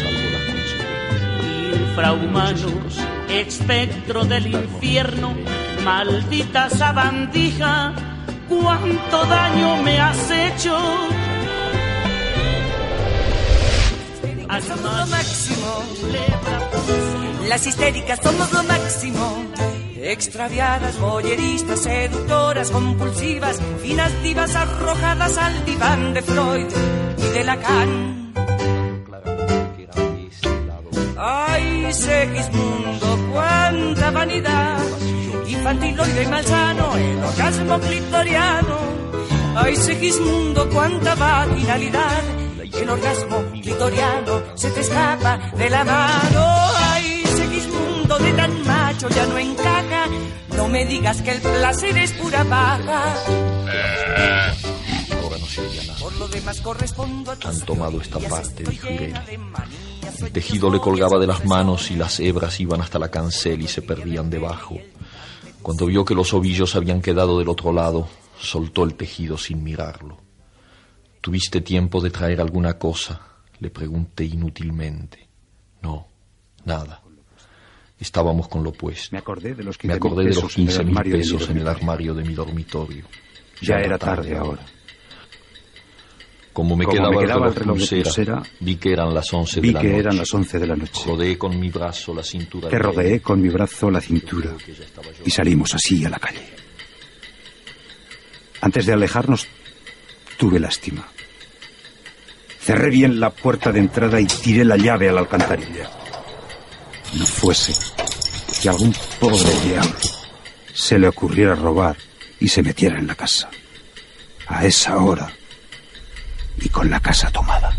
salvo las consecuencias. infrahumano, espectro del infierno, maldita sabandija, cuánto daño me has hecho. Somos lo máximo. Las histéricas somos lo máximo. Extraviadas, boyeristas, seductoras, compulsivas, finas divas arrojadas al diván de Freud y de Lacan. Ay, Segismundo, cuánta vanidad. Infantiloide y malsano, el orgasmo clitoriano. Ay, Segismundo, cuánta vaginalidad. El orgasmo clitoriano se te escapa de la mano. Ay, Segismundo, de tan macho ya no encaja. No me digas que el placer es pura paja. Ahora no se oía nada. Por lo demás correspondo a Han tomado esta parte, dijo El tejido le colgaba de las manos y las hebras iban hasta la cancel y se perdían debajo. Cuando vio que los ovillos habían quedado del otro lado, soltó el tejido sin mirarlo. ¿Tuviste tiempo de traer alguna cosa? Le pregunté inútilmente. No, nada. Estábamos con lo opuesto. Me acordé de los Me 15.000 acordé de los pesos en el 15 mil pesos en el armario de mi dormitorio. Ya era tarde ahora. Como me Como quedaba, me quedaba el reloj de pulsera, vi que eran las 11 Vi de la que noche. eran las 11 de la noche. Rodeé con mi brazo la cintura Te de rodeé con mi brazo la cintura y salimos así a la calle. Antes de alejarnos, tuve lástima. Cerré bien la puerta de entrada y tiré la llave a la alcantarilla. No fuese que algún pobre diablo se le ocurriera robar y se metiera en la casa. A esa hora y con la casa tomada.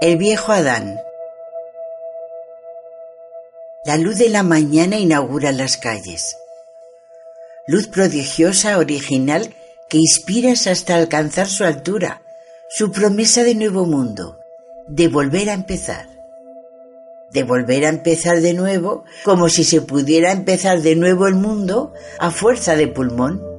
El viejo Adán. La luz de la mañana inaugura las calles. Luz prodigiosa, original, que inspiras hasta alcanzar su altura, su promesa de nuevo mundo, de volver a empezar. De volver a empezar de nuevo, como si se pudiera empezar de nuevo el mundo a fuerza de pulmón.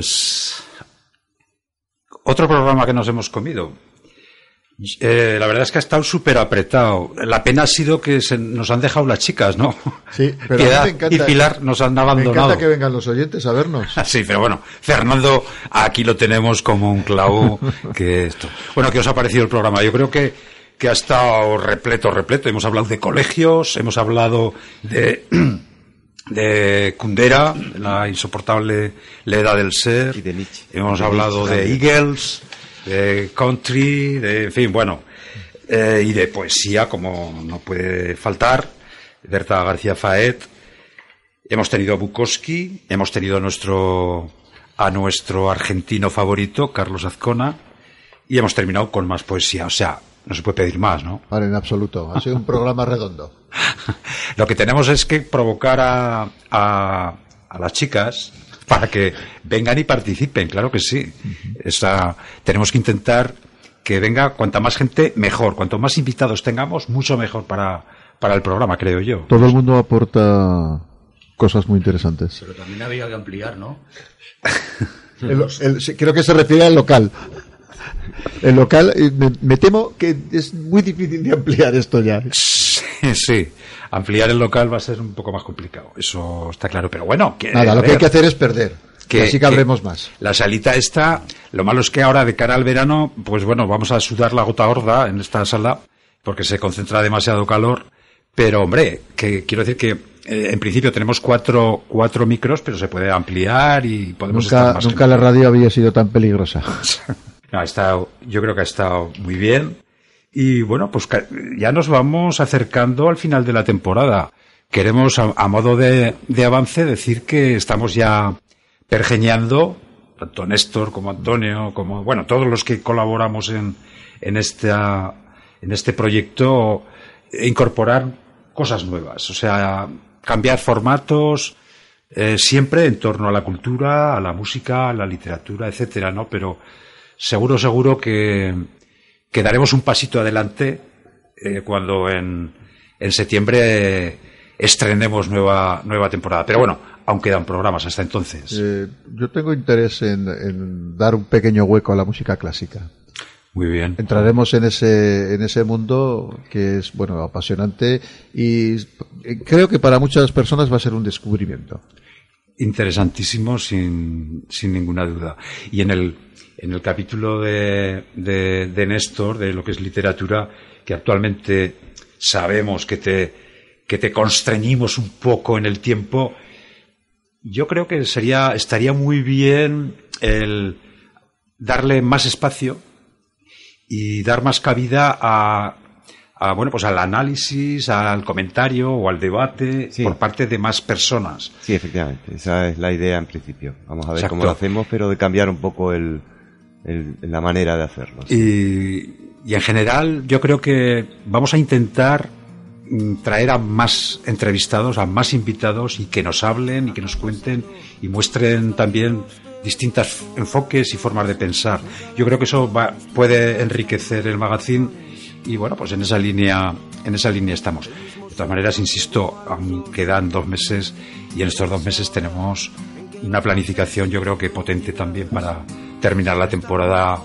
Pues otro programa que nos hemos comido. Eh, la verdad es que ha estado súper apretado. La pena ha sido que se nos han dejado las chicas, ¿no? Sí, (laughs) pero a Piedad mí me encanta, y Pilar nos han Me abandonado. encanta que vengan los oyentes a vernos. (laughs) Sí, pero bueno, Fernando, aquí lo tenemos como un clavo (laughs) que esto. Bueno, ¿qué os ha parecido el programa? Yo creo que, que ha estado repleto, repleto. Hemos hablado de colegios, hemos hablado de, (clears throat) de Kundera, la insoportable Leda del Ser. Hemos De hablado Nietzsche de. Eagles, de Country, de, en fin, bueno. eh, y de poesía, como no puede faltar. Berta García Faet, Hemos tenido a Bukowski, hemos tenido a nuestro, a nuestro argentino favorito, Carlos Azcona, y hemos terminado con más poesía. O sea, no se puede pedir más, ¿no? Vale, en absoluto. Ha sido un programa redondo. (laughs) Lo que tenemos es que provocar a, a, a las chicas para que vengan y participen, claro que sí. Esa- tenemos que intentar que venga cuanta más gente, mejor. Cuanto más invitados tengamos, mucho mejor para, para el programa, creo yo. Todo el mundo aporta cosas muy interesantes. Pero también había que ampliar, ¿no? (laughs) El- el- sí, creo que se refiere al local. El local, eh, me, me temo que es muy difícil de ampliar esto ya. Sí, ampliar el local va a ser un poco más complicado, eso está claro. Pero bueno, que, Nada, lo que hay que hacer es perder. Que, así cabremos más. La salita esta, lo malo es que ahora de cara al verano, pues bueno, vamos a sudar la gota gorda en esta sala porque se concentra demasiado calor. Pero hombre, que quiero decir que eh, en principio tenemos cuatro, cuatro micros, pero se puede ampliar y podemos estar más nunca la radio había sido tan peligrosa. (laughs) no, ha estado, yo creo que ha estado muy bien. Y bueno, pues ya nos vamos acercando al final de la temporada. Queremos, a, a modo de, de avance, decir que estamos ya pergeñando, tanto Néstor como Antonio, como, bueno, todos los que colaboramos en, en, esta, en este proyecto, e incorporar cosas nuevas. O sea, cambiar formatos, eh, siempre en torno a la cultura, a la música, a la literatura, etcétera, ¿no? Pero seguro, seguro que, que daremos un pasito adelante eh, cuando en, en septiembre eh, estrenemos nueva, nueva temporada. Pero bueno, aún quedan programas hasta entonces. Eh, yo tengo interés en, en dar un pequeño hueco a la música clásica. Muy bien. Entraremos en ese, en ese mundo que es, bueno, apasionante y eh, creo que para muchas personas va a ser un descubrimiento. Interesantísimo, sin, sin ninguna duda. Y en el, en el capítulo de, de, de Néstor, de lo que es literatura, que actualmente sabemos que te, que te constreñimos un poco en el tiempo, yo creo que sería, estaría muy bien el darle más espacio y dar más cabida a, a, bueno, pues al análisis, al comentario o al debate por parte de más personas. Sí, efectivamente. Esa es la idea en principio. Vamos a ver Exacto. cómo lo hacemos, pero de cambiar un poco el, el- la manera de hacerlo. Y, en general yo creo que vamos a intentar mm, traer a más entrevistados, a más invitados y que nos hablen y que nos cuenten y muestren también distintos enfoques y formas de pensar. Yo creo que eso va- puede enriquecer el magazine y bueno, pues en esa línea, en esa línea estamos. De todas maneras, insisto, aún quedan dos meses y en estos dos meses tenemos una planificación, yo creo que potente también para terminar la temporada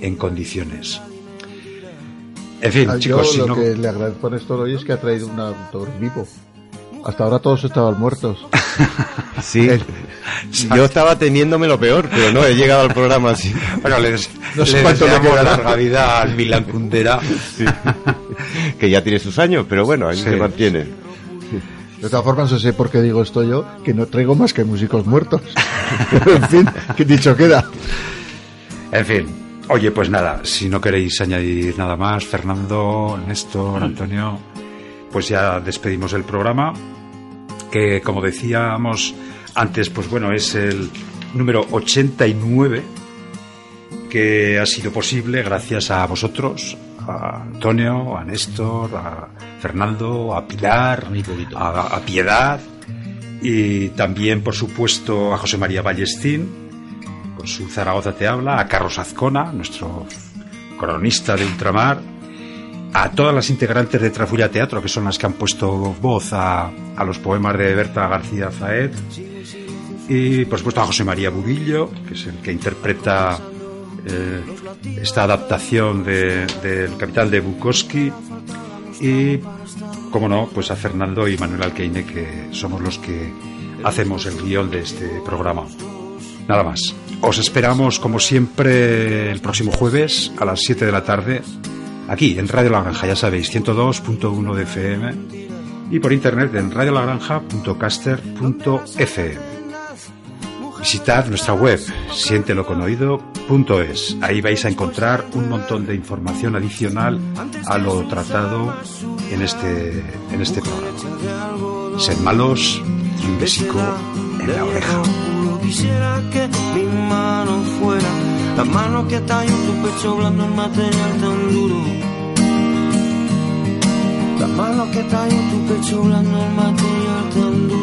en condiciones. En fin, Ah, chicos, yo si lo no- que le agradezco a Néstor hoy es que ha traído un autor vivo. Hasta ahora todos estaban muertos. (laughs) Sí. Yo estaba temiéndome lo peor, pero no, he llegado al programa así. (laughs) Bueno, les, No sé le cuánto le quedará. larga vida al Milan Kundera. Que ya tiene sus años, pero bueno, ahí Sí. se mantiene. De todas formas, no sé por qué digo esto yo, que no traigo más que músicos muertos. Pero, (laughs) en fin, que dicho queda. En fin, oye, pues nada, si no queréis añadir nada más, Fernando, Néstor, Antonio, pues ya despedimos el programa, que como decíamos antes, pues bueno, es el número 89, que ha sido posible gracias a vosotros, a Antonio, a Néstor, a Fernando, a Pilar, a, a Piedad y también, por supuesto, a José María Ballestín con su Zaragoza te habla, a Carlos Azcona, nuestro cronista de ultramar, a todas las integrantes de Trafulla Teatro, que son las que han puesto voz a, a los poemas de Berta García Zaed, y por supuesto a José María Burillo, que es el que interpreta eh, esta adaptación de- del Capital de Bukowski, y, como no, pues a Fernando y Manuel Alqueine, que somos los que hacemos el guion de este programa. Nada más. Os esperamos, como siempre, el próximo jueves a las 7 de la tarde, aquí en Radio La Granja, ya sabéis, 102.1 de FM y por internet en radiolagranja.caster.fm. Visitad nuestra web, sienteloconoído.es. Ahí vais a encontrar un montón de información adicional a lo tratado en este, en este programa. Sed malos y un besico en la oreja. Quisiera que mi mano fuera la mano que talló tu pecho blando en material tan duro. La mano que talló tu pecho blando en material tan duro.